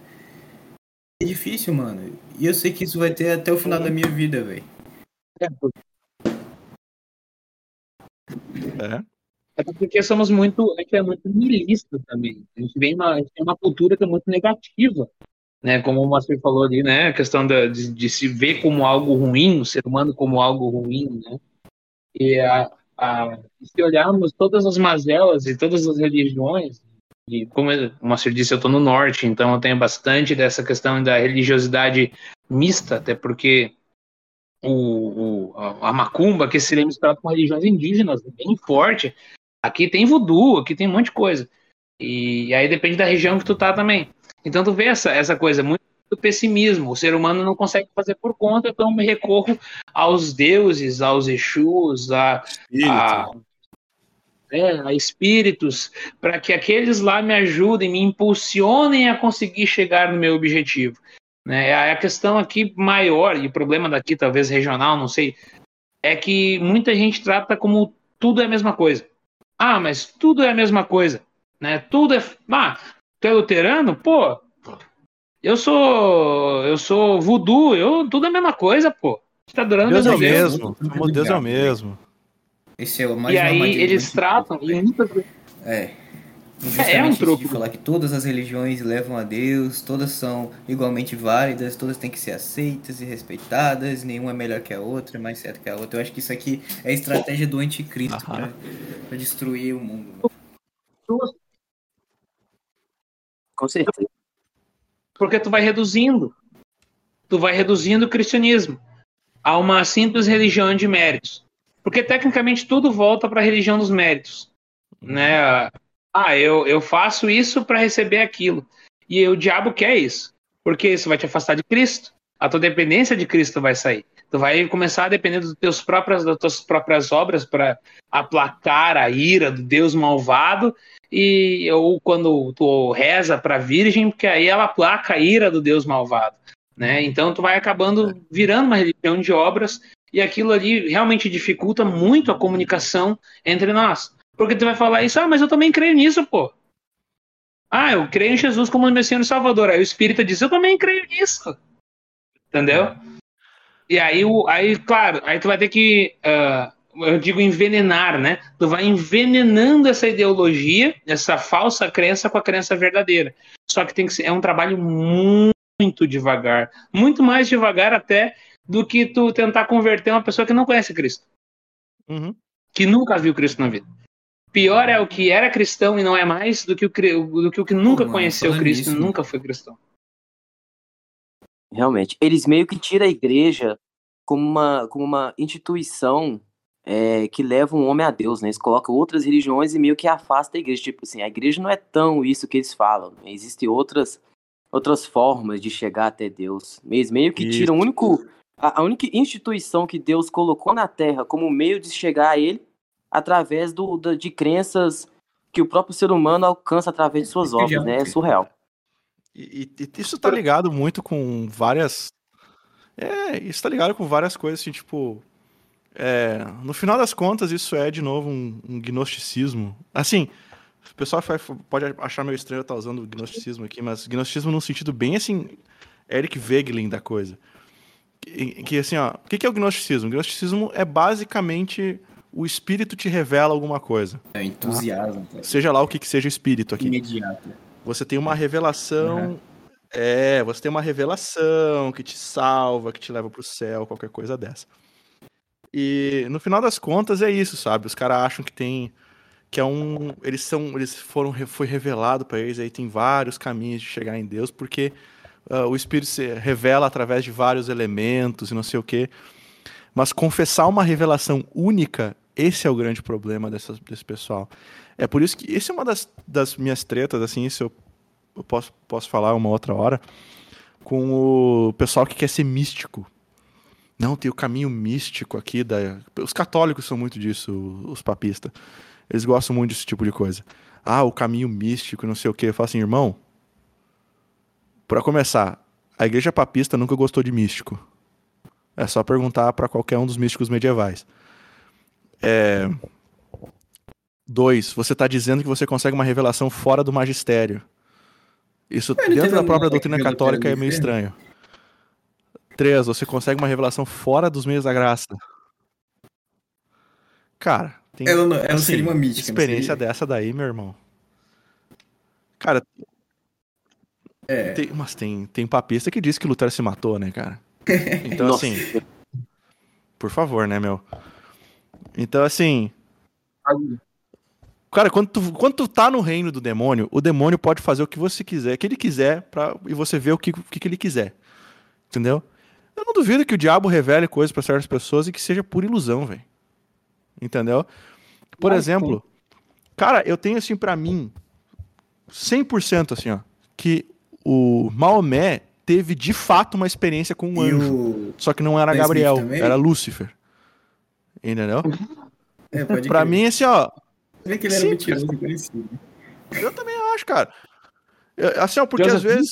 É difícil, mano. E eu sei que isso vai ter até o final da minha vida, velho. É. É porque somos muito, a gente é muito niilista também. A gente vem uma, tem uma cultura que é muito negativa, né? Como o Master falou ali, né? A questão da, de, de se ver como algo ruim, o ser humano como algo ruim, né? E a, a, se olharmos todas as mazelas e todas as religiões, e como o Master disse, eu estou no norte, então eu tenho bastante dessa questão da religiosidade mista, até porque o, o, a, a macumba, que seria misturado com religiões indígenas, bem forte. Aqui tem voodoo, aqui tem um monte de coisa. E, aí depende da região que tu tá também. Então tu vê essa, essa coisa muito do pessimismo. O ser humano não consegue fazer por conta, então me recorro aos deuses, aos Exus, a, a, é, a espíritos, para que aqueles lá me ajudem, me impulsionem a conseguir chegar no meu objetivo. Né? A questão aqui maior, e o problema daqui, talvez regional, não sei, é que muita gente trata como tudo é a mesma coisa. Ah, mas tudo é a mesma coisa. Né? Tudo é. Ah, tu é luterano? Pô, eu sou. Eu sou voodoo, eu, tudo é a mesma coisa, pô. Você tá adorando Deus é meu o Deus. mesmo. O Deus é o mesmo. Esse é o mais E aí eles tratam, e muitas vezes É. É, é um Justamente troco. de falar que todas as religiões levam a Deus, todas são igualmente válidas, todas têm que ser aceitas e respeitadas, nenhuma é melhor que a outra, mais certa que a outra. Eu acho que isso aqui é a estratégia do anticristo pra destruir o mundo. Com certeza. porque tu vai reduzindo. Tu vai reduzindo o cristianismo a uma simples religião de méritos. Porque tecnicamente tudo volta para a religião dos méritos, né? Ah, eu, eu faço isso para receber aquilo. E o diabo quer isso. Porque isso vai te afastar de Cristo. A tua dependência de Cristo vai sair. Tu vai começar a depender dos teus próprias, das tuas próprias obras para aplacar a ira do Deus malvado. E ou quando tu reza para a Virgem, porque aí ela aplaca a ira do Deus malvado. Né? Então tu vai acabando virando uma religião de obras e aquilo ali realmente dificulta muito a comunicação entre nós. Porque tu vai falar isso, ah, mas eu também creio nisso, pô. Ah, eu creio em Jesus como Messias e Salvador. Aí o Espírito diz, eu também creio nisso. Entendeu? E aí, o, aí claro, aí tu vai ter que, uh, eu digo envenenar, né? Tu vai envenenando essa ideologia, essa falsa crença com a crença verdadeira. Só que tem que ser, é um trabalho muito devagar, muito mais devagar até do que tu tentar converter uma pessoa que não conhece Cristo. Uhum. Que nunca viu Cristo na vida. Pior é o que era cristão e não é mais do que o, do que, o que nunca Pô, mano, conheceu Cristo e nunca foi cristão. Realmente. Eles meio que tiram a igreja como uma, como uma instituição é, que leva um homem a Deus, né? Eles colocam outras religiões e meio que afasta a igreja. Tipo assim, a igreja não é tão isso que eles falam. Né? Existem outras, outras formas de chegar até Deus. Eles meio que tiram o único, a, a única instituição que Deus colocou na Terra como meio de chegar a Ele através do, do, de crenças que o próprio ser humano alcança através de suas obras, né? É surreal. E, e, isso tá ligado muito com várias. É, isso tá ligado com várias coisas, assim, tipo. É, no final das contas, isso é, de novo, um, um gnosticismo. Assim, o pessoal pode achar meio estranho eu estar usando gnosticismo aqui, mas gnosticismo num sentido bem, assim, Eric Wegelin da coisa. Que, que assim, ó, o que é o gnosticismo? O gnosticismo é basicamente o espírito te revela alguma coisa. É entusiasmo. Tá? Seja lá o que, que seja espírito aqui. Imediato. Você tem uma revelação. Uhum. É, você tem uma revelação que te salva, que te leva pro céu, qualquer coisa dessa. E no final das contas é isso, sabe? Os caras acham que tem que é um, eles são, eles foram foi revelado para eles aí tem vários caminhos de chegar em Deus, porque uh, o espírito se revela através de vários elementos e não sei o quê. Mas confessar uma revelação única, esse é o grande problema dessa, desse pessoal. É por isso que esse é uma das, das minhas tretas, assim, isso eu, eu posso, posso falar uma outra hora, com o pessoal que quer ser místico. Não, tem o caminho místico aqui da. Os católicos são muito disso, os papistas. Eles gostam muito desse tipo de coisa. Ah, o caminho místico, não sei o quê. Eu falo assim, irmão. Para começar, a igreja papista nunca gostou de místico. É só perguntar para qualquer um dos místicos medievais. É, Dois, você está dizendo que você consegue uma revelação fora do magistério. Isso é, dentro da própria doutrina católica é meio estranho. Três, você consegue uma revelação fora dos meios da graça. Cara, tem ela não, ela assim, seria uma mítica. Experiência dessa daí, meu irmão. Cara, é. Tem, mas tem, tem papista que diz que Lutero se matou, né, cara? Então, assim. Por favor, né, meu? Então, assim. Cara, quando tu, quando tu tá no reino do demônio, o demônio pode fazer o que você quiser, que ele quiser, pra, e você vê o que, o que ele quiser. Entendeu? Eu não duvido que o diabo revele coisas para certas pessoas e que seja pura ilusão, velho. Entendeu? Por exemplo, cara, eu tenho assim para mim 100% assim, ó, que o Maomé teve de fato uma experiência com um e anjo. O... Só que não era Gabriel, era Lúcifer. Entendeu? É, pra mim, assim, ó, vê que ele era Sim, mentiroso conhecido. Eu também acho, cara. Eu, assim, ó, porque às vezes.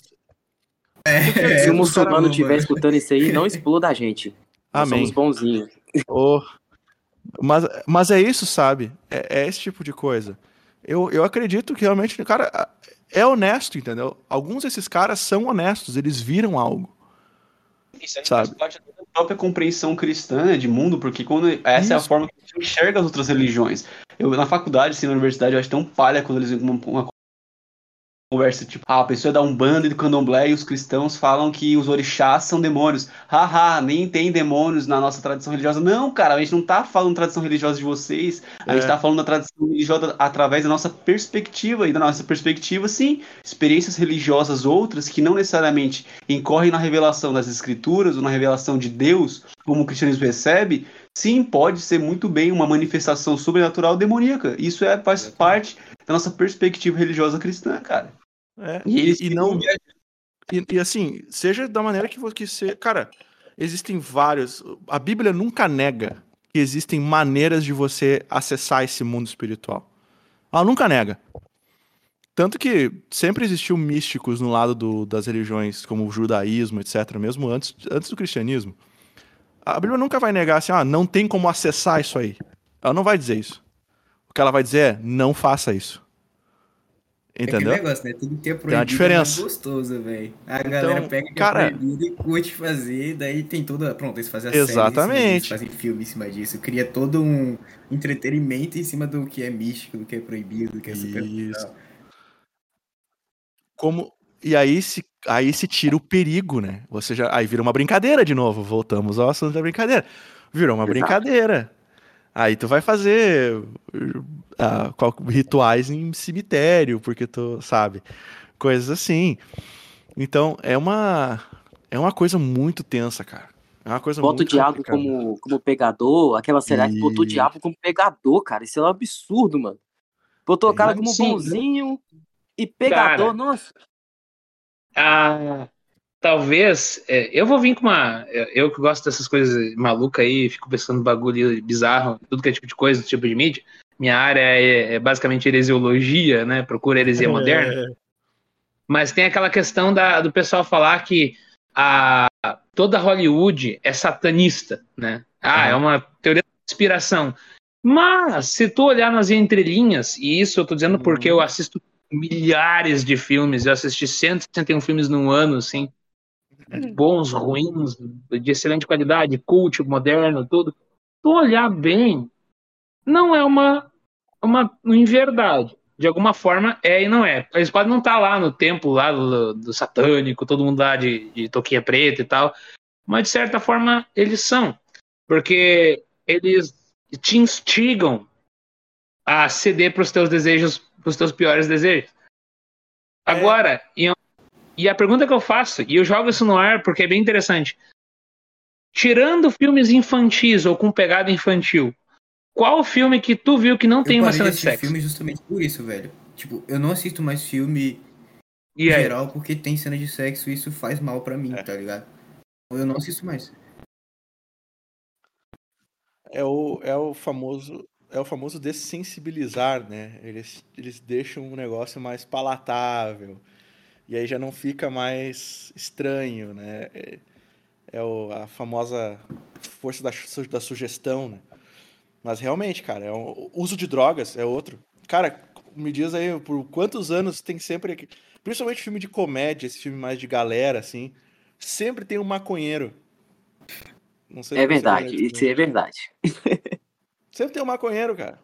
É, Se o muçulmano estiver escutando isso aí, não exploda a gente. Nós Amém. somos bonzinhos. Oh. Mas, mas é isso, sabe? É, é, esse tipo de coisa. Eu, eu acredito que realmente, cara, é honesto, entendeu? Alguns desses caras são honestos, eles viram algo. Isso aí sabe? parte da própria compreensão cristã de mundo, porque quando essa isso. é a forma que a gente enxerga as outras religiões. Eu, na faculdade, assim, na universidade, eu acho tão palha quando eles uma, uma conversa tipo, ah, a pessoa é da Umbanda e do Candomblé e os cristãos falam que os orixás são demônios. Haha, nem tem demônios na nossa tradição religiosa. Não, cara, a gente não tá falando tradição religiosa de vocês, a é. gente tá falando da tradição religiosa através da nossa perspectiva, e da nossa perspectiva, sim, experiências religiosas outras que não necessariamente incorrem na revelação das escrituras ou na revelação de Deus como o cristianismo recebe, sim, pode ser muito bem uma manifestação sobrenatural demoníaca. Isso é, faz parte da nossa perspectiva religiosa cristã, cara. É, E eles e, não. E, e assim, seja da maneira que você. se- Cara, existem vários. A Bíblia nunca nega que existem maneiras de você acessar esse mundo espiritual. Ela nunca nega. Tanto que sempre existiu místicos no lado do- das religiões, como o judaísmo, etc., mesmo antes, antes do cristianismo. A Bíblia nunca vai negar assim, ah, não tem como acessar isso aí. Ela não vai dizer isso. O que ela vai dizer é, não faça isso. É Entendeu? aquele negócio, né? Tudo que é proibido uma diferença. é gostoso, velho. A galera pega que cara- é proibido e curte fazer, daí tem toda... Pronto, eles fazem a Exatamente. disso, fazem filme em cima disso, cria todo um entretenimento em cima do que é místico, do que é proibido, do que é super... Isso. Como e aí se aí se tira o perigo, né? Você já aí vira uma brincadeira de novo. Voltamos ao assunto da brincadeira. Virou uma Exato. brincadeira. Aí tu vai fazer ah, rituais em cemitério, porque tu sabe, coisas assim. Então é uma é uma coisa muito tensa, cara. É uma coisa Bota o diabo complicada. como, como pegador, aquela série que botou o diabo como pegador, cara. Isso é um absurdo, mano. Botou o cara como Sim. bonzinho e pegador, Cara. nossa. Ah, talvez. é, eu vou vir com uma. Eu que gosto dessas coisas malucas aí, fico pensando bagulho bizarro, tudo que é tipo de coisa, tipo de mídia. Minha área é, é basicamente heresiologia, né? Procura heresia moderna. Mas tem aquela questão da, do pessoal falar que a, toda Hollywood é satanista, né? Ah, é uma teoria da conspiração. Mas, se tu olhar nas entrelinhas, e isso eu tô dizendo porque eu assisto milhares de filmes, eu assisti 161 filmes num ano, assim, bons, ruins, de excelente qualidade, cult, moderno, tudo. Tu olhar bem, não é uma, uma inverdade. De alguma forma é e não é. Eles podem não estar lá no templo lá do, do satânico, todo mundo lá de, de toquinha preta e tal, mas de certa forma eles são. Porque eles te instigam a ceder para os teus desejos, para os teus piores desejos. Agora, e, e a pergunta que eu faço, e eu jogo isso no ar porque é bem interessante. Tirando filmes infantis ou com pegada infantil, qual o filme que tu viu que não tem eu uma parei cena de de assistir sexo? filme justamente por isso, velho. Tipo, eu não assisto mais filme em E aí? geral porque tem cena de sexo e isso faz mal pra mim, É. tá ligado? Eu não assisto mais. É o, é o famoso é o famoso dessensibilizar, né? Eles, eles deixam o negócio mais palatável. E aí já não fica mais estranho, né? É, é o, a famosa força da, da sugestão, né? Mas realmente, cara, é um, o uso de drogas é outro. Cara, me diz aí, por quantos anos tem sempre. aqui- Principalmente filme de comédia, esse filme mais de galera, assim. Sempre tem um maconheiro. Não sei É verdade, isso né? é verdade. Sempre tem um maconheiro, cara.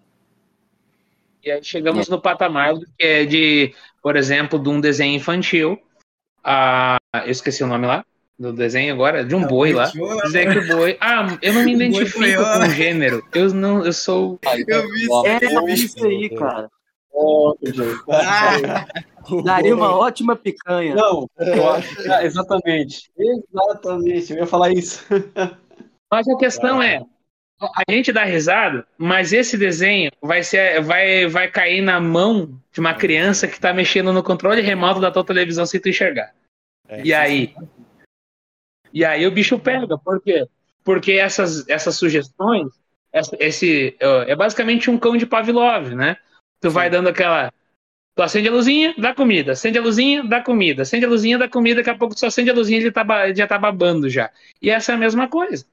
E aí chegamos no patamar do que é de, por exemplo, de um desenho infantil. Ah, eu esqueci o nome lá do desenho agora, de um boi lá. Dizer que o boi. Ah, eu não me identifico com o gênero. Eu não, eu sou. Eu vi É isso aí, cara. Ah, Daria uma ótima picanha. Não, eu acho- ah, exatamente. Exatamente, eu ia falar isso. Mas a questão é, a gente dá risada, mas esse desenho vai ser, vai, vai cair na mão de uma criança que tá mexendo no controle remoto da tua televisão sem tu enxergar. É, E aí? E aí o bicho pega, por quê? Porque essas, essas sugestões, esse é basicamente um cão de Pavlov, né? Tu vai dando aquela. Tu acende a luzinha, dá comida. Acende a luzinha, dá comida. Acende a luzinha, dá comida. Daqui a pouco tu só acende a luzinha e ele tá, ele já tá babando já. E essa é a mesma coisa.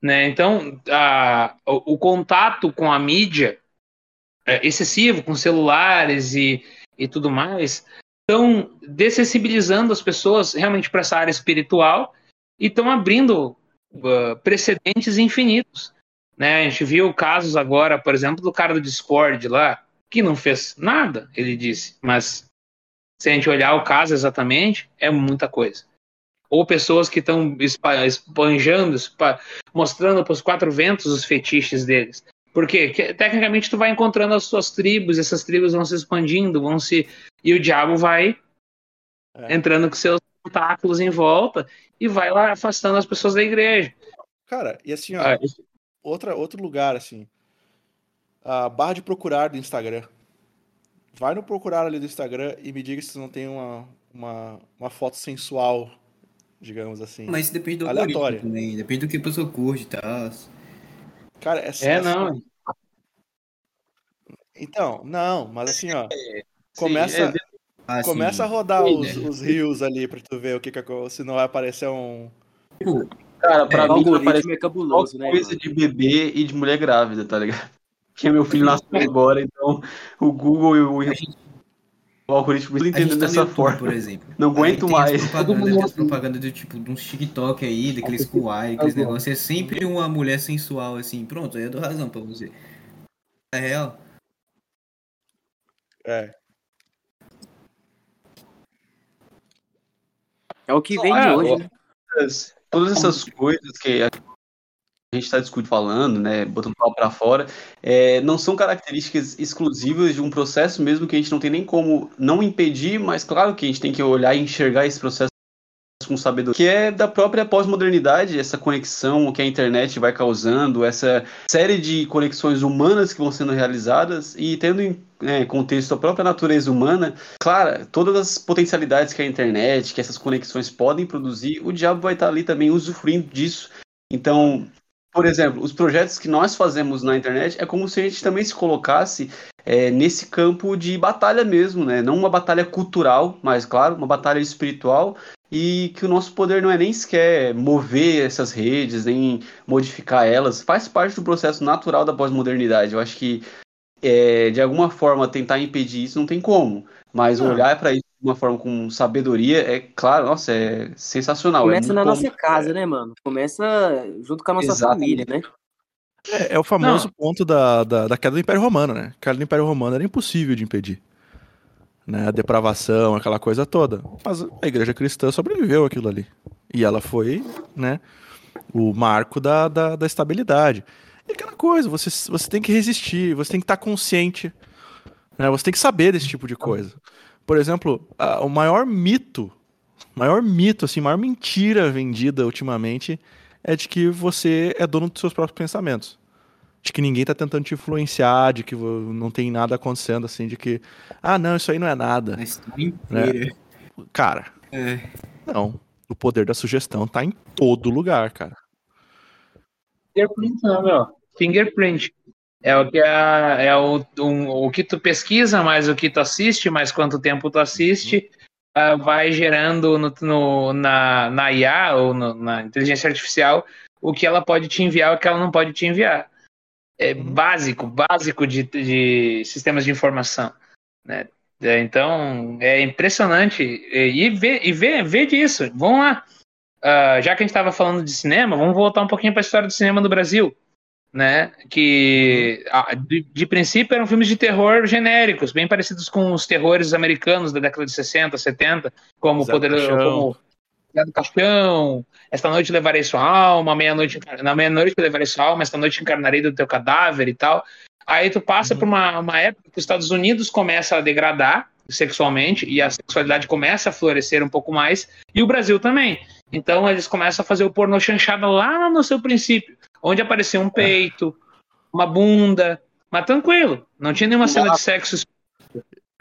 Né? Então, a, o, o contato com a mídia é, excessivo, com celulares e, e tudo mais, estão dessensibilizando as pessoas realmente para essa área espiritual e estão abrindo uh, precedentes infinitos. Né? A gente viu casos agora, por exemplo, do cara do Discord lá, que não fez nada, ele disse, mas se a gente olhar o caso exatamente, é muita coisa. Ou pessoas que estão espa- espanjando, espa- mostrando para os quatro ventos os fetiches deles. Porque que- tecnicamente tu vai encontrando as suas tribos, essas tribos vão se expandindo, vão se. E o diabo vai É. entrando com seus tentáculos em volta e vai lá afastando as pessoas da igreja. Cara, e assim, ó, Ah, outra, outro lugar, assim. A barra de procurar do Instagram. Vai no procurar ali do Instagram e me diga se não tem uma, uma, uma foto sensual, digamos assim. Mas isso depende do Aleatório. algoritmo também. Depende do que a pessoa curte e tal. Cara, é, É, é- não. Então, não, mas assim, ó. Sim, Começa, é, Assim, começa a rodar Sim, os, né? os rios ali pra tu ver o que que se não vai aparecer um. cara, É, pra O mim não algoritmo parece é cabuloso, né? coisa mano? de bebê e de mulher grávida, tá ligado? Porque meu filho nasceu agora, então o Google e o, gente, o algoritmo gente entendendo tá dessa YouTube, forma. por exemplo. Não aguento mais. As propagandas, tem as propagandas do tipo, de uns TikTok aí, daqueles Kuai, aqueles negócios. É sempre uma mulher sensual, assim. Pronto, aí eu dou razão pra você. É real. É. É o que vem de hoje, ó, né? essas- todas essas coisas que a gente está discutindo, falando, né, botando papo para fora, é, não são características exclusivas de um processo mesmo que a gente não tem nem como não impedir, mas claro que a gente tem que olhar e enxergar esse processo com sabedoria, que é da própria pós-modernidade, essa conexão que a internet vai causando, essa série de conexões humanas que vão sendo realizadas e tendo em né, contexto a própria natureza humana, claro, todas as potencialidades que a internet, que essas conexões podem produzir, o diabo vai estar ali também usufruindo disso. Então, por exemplo, os projetos que nós fazemos na internet é como se a gente também se colocasse é, nesse campo de batalha mesmo, né? Não uma batalha cultural, mas claro, uma batalha espiritual e que o nosso poder não é nem sequer mover essas redes, nem modificar elas, faz parte do processo natural da pós-modernidade. Eu acho que é, de alguma forma tentar impedir isso não tem como, mas Não. olhar para isso de uma forma com sabedoria é claro, nossa, é sensacional. é Começa muito na bom. nossa casa, né, mano? Começa junto com a nossa Exatamente. família, né? É, é o famoso ponto da, da, da queda do Império Romano, né? A queda do Império Romano era impossível de impedir. Né? A depravação, aquela coisa toda. Mas a igreja cristã sobreviveu aquilo ali. E ela foi, né, o marco da, da, da estabilidade. E aquela coisa, você, você tem que resistir, você tem que estar consciente, né? Você tem que saber desse tipo de coisa. Por exemplo, a- o maior mito, maior mito, assim, maior mentira vendida ultimamente é de que você é dono dos seus próprios pensamentos. De que ninguém tá tentando te influenciar, de que não tem nada acontecendo, assim, de que, ah, não, isso aí não é nada. A história inteira. Cara, É. não. O poder da sugestão tá em todo lugar, cara. Fingerprint não, meu. Fingerprint. É o que a- é o, um- o que tu pesquisa, mais o que tu assiste, mais quanto tempo tu assiste, ah, vai gerando no, no- na, na IA ou no- na inteligência artificial o que ela pode te enviar e o que ela não pode te enviar. É básico, básico de, de sistemas de informação. Né? É, Então, é impressionante. E, e ver e ver, ver disso. Vamos lá. Ah, já que a gente estava falando de cinema, vamos voltar um pouquinho para a história do cinema do Brasil. Né? Que ah, de, de princípio eram filmes de terror genéricos, bem parecidos com os terrores americanos da década de 60, 70, como Zé do Caixão. como Zé do Caixão, Esta Noite Levarei Sua Alma, Meia-Noite Na Meia-Noite Levarei Sua Alma, Esta Noite Encarnarei do Teu Cadáver e tal. Aí tu passa por uma, uma época que os Estados Unidos começa a degradar sexualmente e a sexualidade começa a florescer um pouco mais, e o Brasil também. Então eles começam a fazer o pornô chanchada lá no seu princípio, onde aparecia um peito, uma bunda, mas tranquilo, não tinha nenhuma cena de sexo.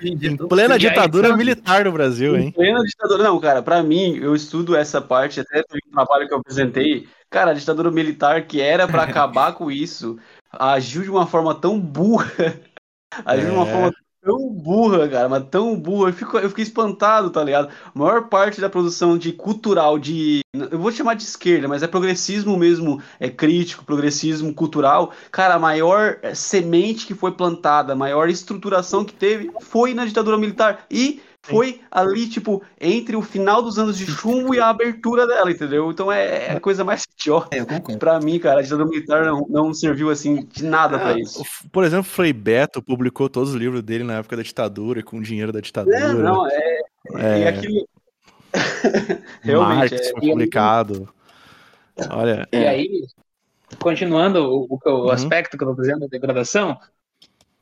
Em plena E aí, ditadura sabe? militar no Brasil, Em hein? plena ditadura, não, cara, pra mim, eu estudo essa parte, até teve um trabalho que eu apresentei, cara, a ditadura militar que era pra acabar com isso, agiu de uma forma tão burra, agiu de uma É. forma tão burra, cara, mas tão burra, eu, fico, eu fiquei espantado, tá ligado? A maior parte da produção de cultural, de, eu vou chamar de esquerda, mas é progressismo mesmo, é crítico, progressismo cultural, cara, a maior eh, semente que foi plantada, a maior estruturação que teve foi na ditadura militar, e foi ali, tipo, entre o final dos anos de chumbo e a abertura dela, entendeu? Então é, é a coisa mais idiota. É. Pra mim, cara, a ditadura militar não, não serviu, assim, de nada pra Ah, isso. o- Por exemplo, Frei Beto publicou todos os livros dele na época da ditadura e com o dinheiro da ditadura. É, não, é. É. E aquilo. Realmente, Marx é. foi publicado. Olha, E aí, continuando o, o, o Uhum. aspecto que eu tô dizendo da degradação,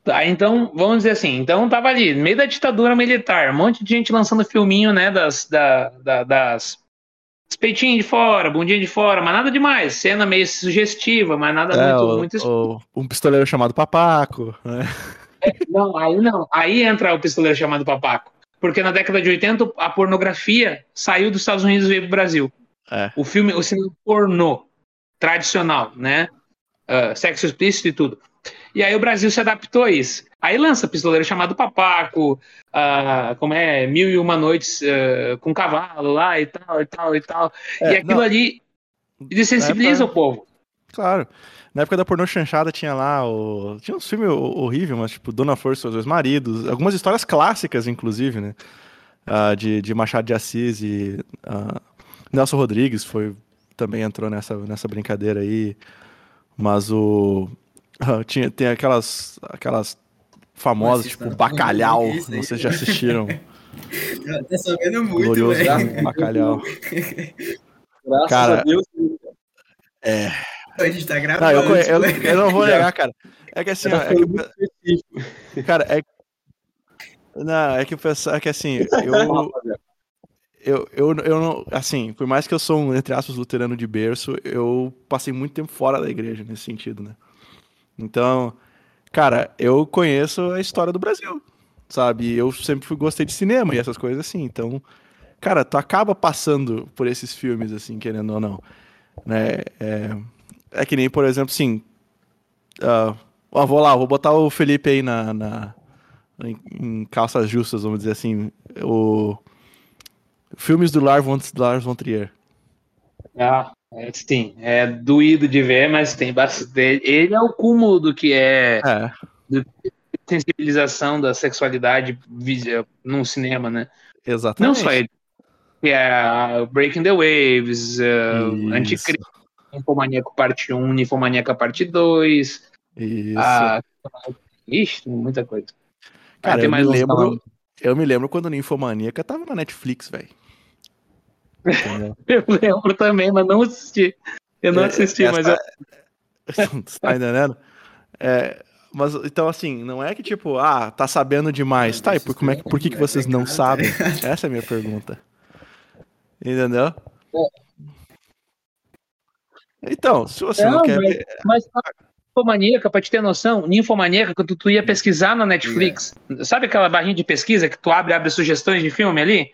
tá, então, vamos dizer assim, então tava ali, no meio da ditadura militar, um monte de gente lançando filminho, né, das, da, da- das, peitinhos de fora, bundinha de fora, mas nada demais. Cena meio sugestiva, mas nada É, muito, o- muito o- um pistoleiro chamado Papaco. né? Não, aí não. Aí entra o pistoleiro chamado Papaco. Porque na década de 80 a pornografia saiu dos Estados Unidos e veio pro Brasil. É. O filme, o cinema pornô tradicional, né? Ah, sexo explícito e tudo. E aí o Brasil se adaptou a isso. Aí lança pistoleiro chamado Papaco, ah, como é, Mil e Uma Noites ah, com cavalo lá e tal, e tal, e tal. É, e aquilo não, ali desensibiliza É, o povo. Claro. Na época da pornô chanchada tinha lá o. Tinha uns filmes horríveis, mas tipo Dona Força e seus dois maridos. Algumas histórias clássicas, inclusive, né? Ah, de, de Machado de Assis e ah, Nelson Rodrigues foi, também entrou nessa, nessa brincadeira aí. Mas o. ah, tinha, tem aquelas, aquelas famosas, Assista. tipo Bacalhau. Isso aí? Não sei se já assistiram. Tá sabendo muito, Glorioso velho. Bacalhau. Graças Cara, a Deus. A gente tá Não, gravando. eu, conhe- eu, tipo, eu não vou negar, cara. É que assim, ó, é que. Cara, é. Não, é que o pessoal. É que assim, eu. Eu, eu, eu não. Assim, por mais que eu sou um, entre aspas, luterano de berço, eu passei muito tempo fora da igreja nesse sentido, né? Então, cara, eu conheço a história do Brasil, sabe? Eu sempre gostei de cinema e essas coisas assim. Então, cara, tu acaba passando por esses filmes, assim, querendo ou não. Né? É, é que nem, por exemplo, assim. ah, ó, vou lá, vou botar o Felipe aí na, na- em, em calças justas, vamos dizer assim. O, filmes do Lars von Trier. Ah, é, sim, é doído de ver, mas tem bastante. Ele é o cúmulo do que é É, sensibilização da sexualidade num cinema, né? exatamente. Não só ele. Que é Breaking the Waves, uh, Anticristo, Ninfomaníaco Parte 1, Ninfomaníaca Parte 2. Isso. Ah, ixi, muita coisa. Cara, tem eu mais me, lembro, eu me lembro quando Ninfomaníaca tava na Netflix, velho. Eu lembro também, mas não assisti. Eu não É, assisti, essa- mas eu. Você tá entendendo? É, mas então assim, não é que tipo, ah, tá sabendo demais. Tá, e por, como é, que- por que, que vocês não sabem? Essa é a minha pergunta. Entendeu? Então, se você não, Não, quer mas-. Mas a Ninfomaníaca, pra te ter noção, Ninfomaníaca, quando tu ia pesquisar na Netflix, sabe aquela barrinha de pesquisa que tu abre abre sugestões de filme ali?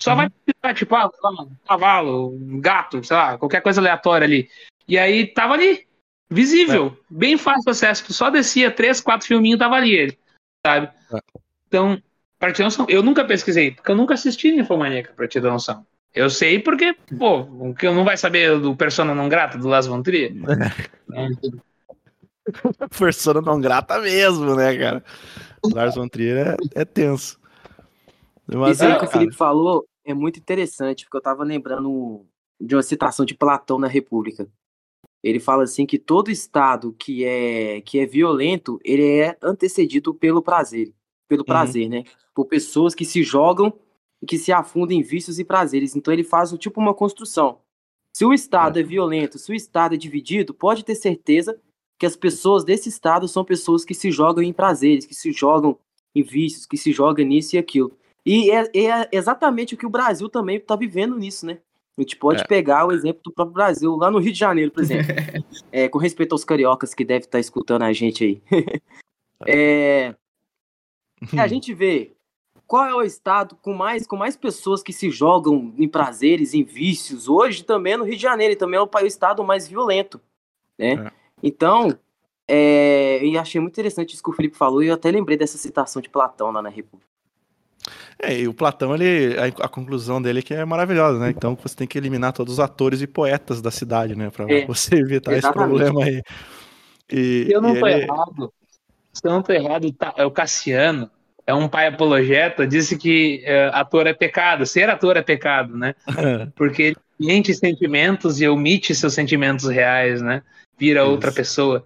Só vai pesquisar, tipo, ah, sei lá, um cavalo, um gato, sei lá, qualquer coisa aleatória ali. E aí tava ali, visível, bem fácil acesso. Tu só descia três, quatro filminhos, tava ali ele, sabe? É. Então, pra te ter noção, eu nunca pesquisei, porque eu nunca assisti Ninfomaníaca, pra te ter noção. Eu sei porque, pô, o que eu não vai saber do Persona não grata do Las Von Trier? Né? Persona não grata mesmo, né, cara? Lars von Trier é, é tenso. Mas Isso aí é, que o cara, Felipe falou é muito interessante, porque eu tava lembrando de uma citação de Platão na República. Ele fala assim que todo estado que é que é violento, ele é antecedido pelo prazer, pelo prazer, né? Por pessoas que se jogam e que se afundam em vícios e prazeres. Então ele faz tipo uma construção. Se o estado é violento, se o estado é dividido, pode ter certeza que as pessoas desse estado são pessoas que se jogam em prazeres, que se jogam em vícios, que se jogam nisso e aquilo. E é, é exatamente o que o Brasil também está vivendo nisso, né? A gente pode É. pegar o exemplo do próprio Brasil, lá no Rio de Janeiro, por exemplo. É, com respeito aos cariocas que devem estar escutando a gente aí. É, a gente vê qual é o estado com mais, com mais pessoas que se jogam em prazeres, em vícios. Hoje também é no Rio de Janeiro, e também é o o estado mais violento, né? É. Então, é, e achei muito interessante isso que o Felipe falou, e eu até lembrei dessa citação de Platão lá na República. É, e o Platão, ele, a, a conclusão dele é que é maravilhosa, né? Então você tem que eliminar todos os atores e poetas da cidade, né? Pra É, você evitar esse exatamente. problema aí. E, Se eu não tô ele- errado, se eu não tô errado, tá- é o Cassiano, é um pai apologeta, disse que é, ator é pecado, ser ator é pecado, né? Porque ele mente sentimentos e omite seus sentimentos reais, né? Vira Isso. outra pessoa.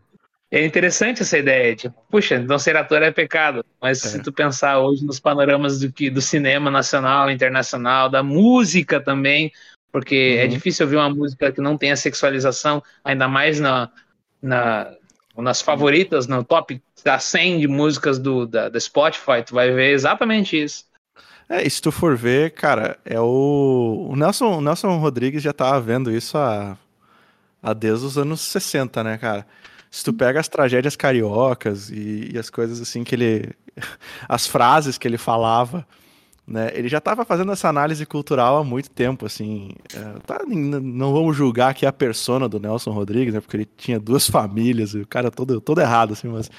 É interessante essa ideia, tipo, puxa, então ser ator é pecado. Mas É. se tu pensar hoje nos panoramas do, que, do cinema nacional, internacional, da música também, porque é Uhum. difícil ouvir uma música que não tenha sexualização, ainda mais na, na, nas favoritas, no top da 100 de músicas do, da, da Spotify, tu vai ver exatamente isso. É, e se tu for ver, cara, é o. O Nelson, o Nelson Rodrigues já tava vendo isso há, há desde os anos 60, né, cara? Se tu pega as tragédias cariocas e, e as coisas assim que ele. as frases que ele falava, né? Ele já tava fazendo essa análise cultural há muito tempo, assim. É, tá, não vamos julgar aqui a persona do Nelson Rodrigues, né? Porque ele tinha duas famílias, e o cara todo, todo errado, assim, mas.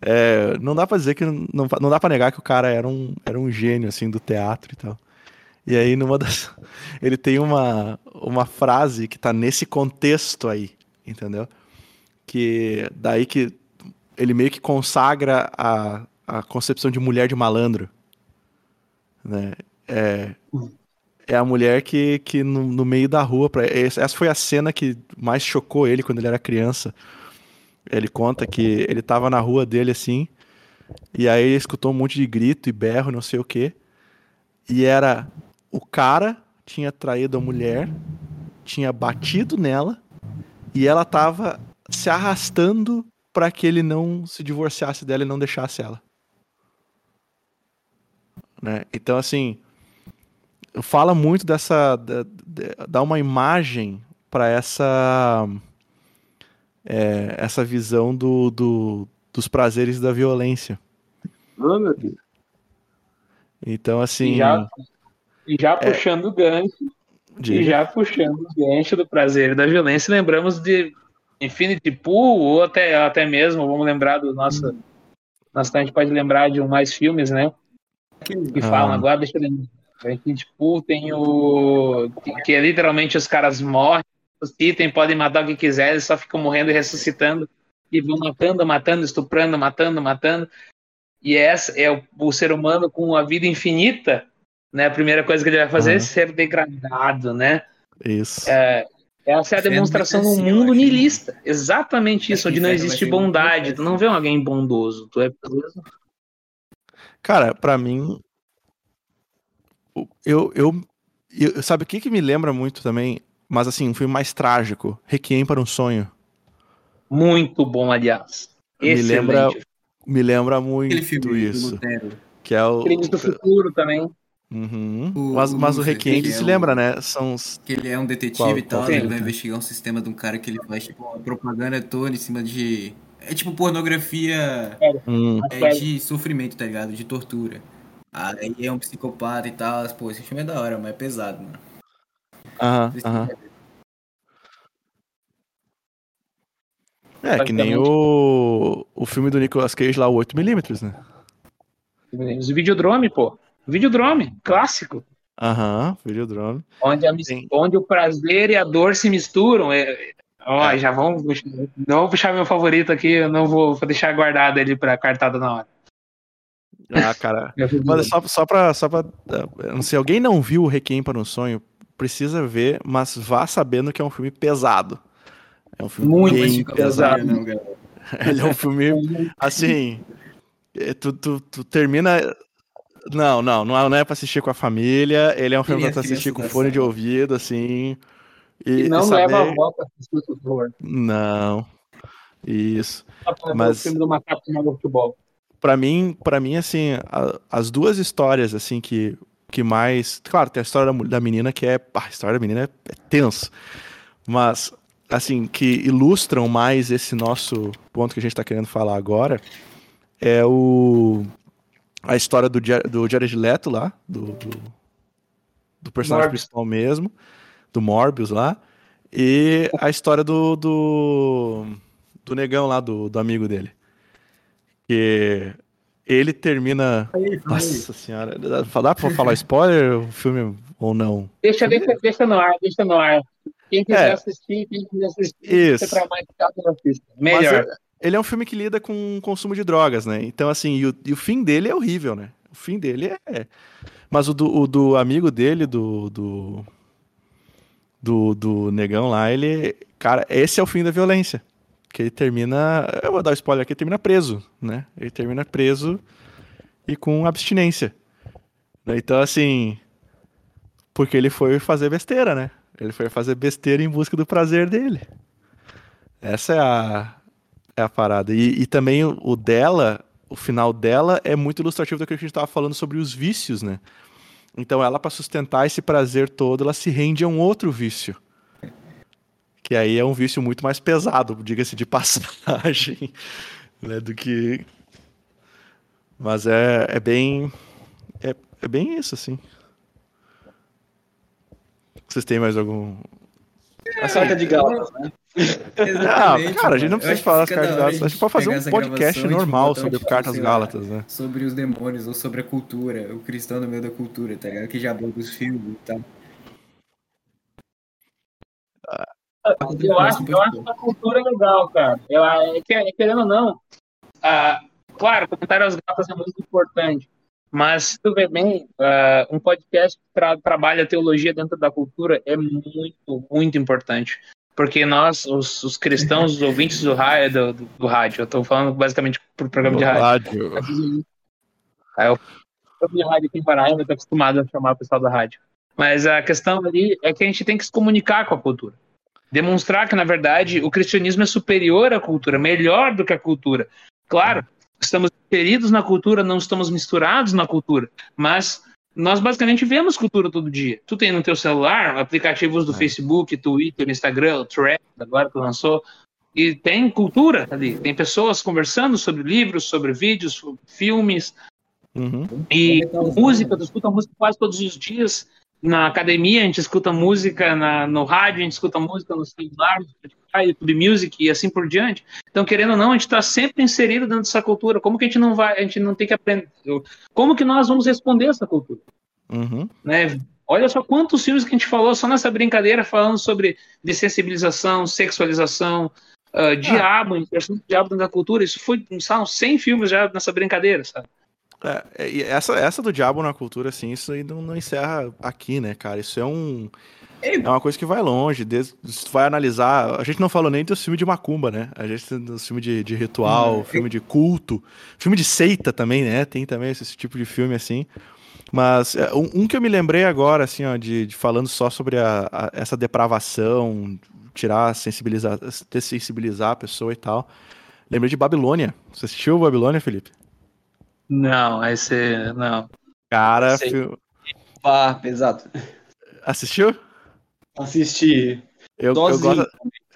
É, não dá para dizer que não, não dá para negar que o cara era um, era um gênio assim do teatro e tal. E aí numa das ele tem uma uma frase que tá nesse contexto aí, entendeu? Que daí que ele meio que consagra a, a concepção de mulher de malandro, né? É, é a mulher que, que no, no meio da rua, pra, essa foi a cena que mais chocou ele quando ele era criança ele conta que ele tava na rua dele assim, e aí ele escutou um monte de grito e berro, não sei o que. E era o cara tinha traído a mulher, tinha batido nela, e ela tava se arrastando para que ele não se divorciasse dela e não deixasse ela. Né? Então, assim, fala muito dessa. dá uma imagem para essa é, essa visão do, do, dos prazeres da violência. Oh, meu Deus. Então, assim. E já, e já é... puxando o gancho. E já puxando o gancho do prazer e da violência, lembramos de Infinity Pool, ou até, até mesmo, vamos lembrar do nosso. Hum. Nossa, a gente pode lembrar de mais filmes, né? Que, que ah. falam agora, deixa eu lembrar. Infinity Pool tem o. Que, é literalmente os caras morrem ressuscitem, podem matar o que quiserem, só ficam morrendo e ressuscitando e vão matando, matando, estuprando, matando, matando. E essa é o, o ser humano com a vida infinita, né? A primeira coisa que ele vai fazer uhum. é ser degradado, né? Isso. É, essa é a demonstração do mundo niilista. Exatamente isso, onde não existe bondade. Tu não vê alguém bondoso. Tu é Cara, para mim, eu, eu, eu, sabe o que que me lembra muito também? Mas assim, um filme mais trágico. Requiem para um sonho. Muito bom, aliás. Me lembra, me lembra muito isso. Que é o. Crimes do futuro também. Uhum. O, mas, mas o, Requiem se é lembra, né? São os... Que ele é um detetive qual, e tal, ele vai investigar um sistema de um cara que ele faz tipo uma propaganda toda em cima de. É tipo pornografia é, hum. é de sofrimento, tá ligado? De tortura. Aí é um psicopata e tal. Pô, esse filme é da hora, mas é pesado, mano. Aham, aham. É, que nem o, o filme do Nicolas Cage lá, o 8mm, né? Os Videodrome, pô. Videodrome, clássico. Aham, Videodrome. Onde, a, onde o prazer e a dor se misturam. É, ó, é. já vamos. Não vou puxar meu favorito aqui, eu não vou, vou deixar guardado ele pra cartada na hora. Ah, cara. Mas só, só pra. Só pra não sei, alguém não viu o Requiem para um Sonho? precisa ver, mas vá sabendo que é um filme pesado. É um filme muito bem pesado. Não, Ele é um filme assim, é, tu, tu, tu termina não, não, não é, é pra assistir com a família. Ele é um filme pra assistir com fone de ouvido, assim. E, e não e saber... leva a avó pra assistir, favor. Não. Isso. Mas... O filme do macaco no futebol. Pra mim, pra mim, assim, a, as duas histórias, assim, que que mais. Claro, tem a história da, da menina que é. a história da menina é, é tenso. Mas, assim, que ilustram mais esse nosso ponto que a gente está querendo falar agora é o. A história do, do Jared Leto lá, do, do, do personagem Morbius. principal mesmo, do Morbius lá, e a história do, do, do negão lá, do, do amigo dele. Que ele termina. Aí, Nossa senhora. Dá pra falar spoiler o filme ou não? Deixa, deixa, deixa no ar, deixa no ar. Quem quiser é. assistir, quem quiser assistir, Isso. traumatizado, não assista. Melhor. Mas, ele é um filme que lida com o consumo de drogas, né? Então, assim, e o, e o fim dele é horrível, né? O fim dele é. Mas o do, o do amigo dele, do, do. Do, do negão lá, ele. Cara, esse é o fim da violência que ele termina, eu vou dar um spoiler aqui, ele termina preso, né? Ele termina preso e com abstinência. Então, assim, porque ele foi fazer besteira, né? Ele foi fazer besteira em busca do prazer dele. Essa é a, é a parada. E, e também o, dela, o final dela é muito ilustrativo daquilo que a gente estava falando sobre os vícios, né? Então ela, para sustentar esse prazer todo, ela se rende a um outro vício. Que aí é um vício muito mais pesado, diga-se de passagem, né, do que... Mas é, é bem... É, é bem isso, assim. Vocês têm mais algum... A carta de Gálatas, né? Ah, cara, a gente não precisa falar das cartas gálatas. A gente pode fazer um podcast normal sobre tipo, cartas gálatas, né? Sobre os demônios ou sobre a cultura, o cristão no meio da cultura, tá ligado? Que já aborda os filmes e tal. Eu acho, eu acho que a cultura é legal, cara. Eu, é, que- é, querendo ou não, ah, claro, comentário aos gatos é muito importante, mas se tu vê bem, ah, um podcast que tra trabalha a teologia dentro da cultura é muito, muito importante. Porque nós, os, os cristãos, os ouvintes do, ra do, do, rádio, eu estou falando basicamente pro programa de rádio. Rádio. Aí eu programa de rádio aqui em Paraíba, eu tô acostumado a chamar o pessoal da rádio. Mas a questão ali é que a gente tem que se comunicar com a cultura. Demonstrar que, na verdade, o cristianismo é superior à cultura, melhor do que a cultura. Claro, estamos inseridos na cultura, não estamos misturados na cultura, mas nós basicamente vemos cultura todo dia. Tu tem no teu celular aplicativos do É. Facebook, Twitter, Instagram, o Thread, agora que lançou, e tem cultura ali. Tem pessoas conversando sobre livros, sobre vídeos, sobre filmes, Uhum. e música, tu escuta música quase todos os dias. Na academia, a gente escuta música, na, no rádio, a gente escuta música no celular, no Spotify, YouTube Music e assim por diante. Então, querendo ou não, a gente está sempre inserido dentro dessa cultura. Como que a gente não vai, a gente não tem que aprender? Como que nós vamos responder essa cultura? Uhum. né? Olha só quantos filmes que a gente falou só nessa brincadeira falando sobre dessensibilização, sexualização, ah, diabo, inserção do diabo dentro da cultura. Isso foi, são 100 filmes já nessa brincadeira, sabe? É, e essa, essa do diabo na cultura, assim, isso aí não, não encerra aqui, né, cara? Isso é um. É uma coisa que vai longe. Desde, vai analisar. A gente não falou nem dos filmes de macumba, né? A gente tem dos filmes de, de ritual, Hum, filme de culto, filme de seita também, né? Tem também esse tipo de filme assim. Mas é, um, um que eu me lembrei agora, assim, ó, de, de falando só sobre a, a- essa depravação, tirar, sensibilizar, dessensibilizar a pessoa e tal. Lembrei de Babilônia. Você assistiu Babilônia, Felipe? Não, esse. Não. Cara, Sei. fi- Pá, exato. assistiu? Assisti. Eu, eu gosto,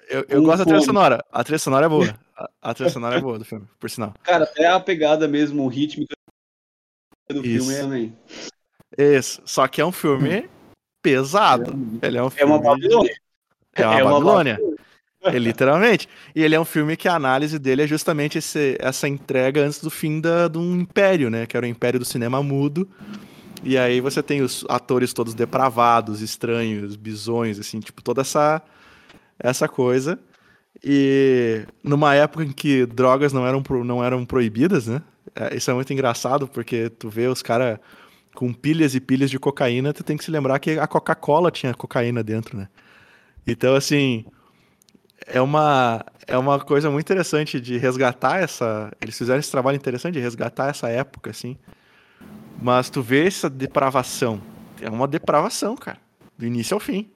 eu, eu Com gosto da trilha sonora. A trilha sonora é boa. A, a trilha sonora é boa do filme, por sinal. Cara, até a pegada mesmo rítmica do Isso. filme é também. Isso. Só que é um filme pesado. Ele é um É filme. uma Babilônia. É uma É uma Babilônia. É, literalmente. E ele é um filme que a análise dele é justamente esse- essa entrega antes do fim da, de um império, né? Que era o império do cinema mudo. E aí você tem os atores todos depravados, estranhos, bisões, assim, tipo, toda essa, essa coisa. E numa época em que drogas não eram, não eram proibidas, né? É, Isso é muito engraçado, porque tu vê os caras com pilhas e pilhas de cocaína, tu tem que se lembrar que a Coca-Cola tinha cocaína dentro, né? Então, assim, é uma, é uma coisa muito interessante de resgatar essa. Eles fizeram esse trabalho interessante de resgatar essa época, assim. Mas tu vê essa depravação. É uma depravação, cara. Do início ao fim.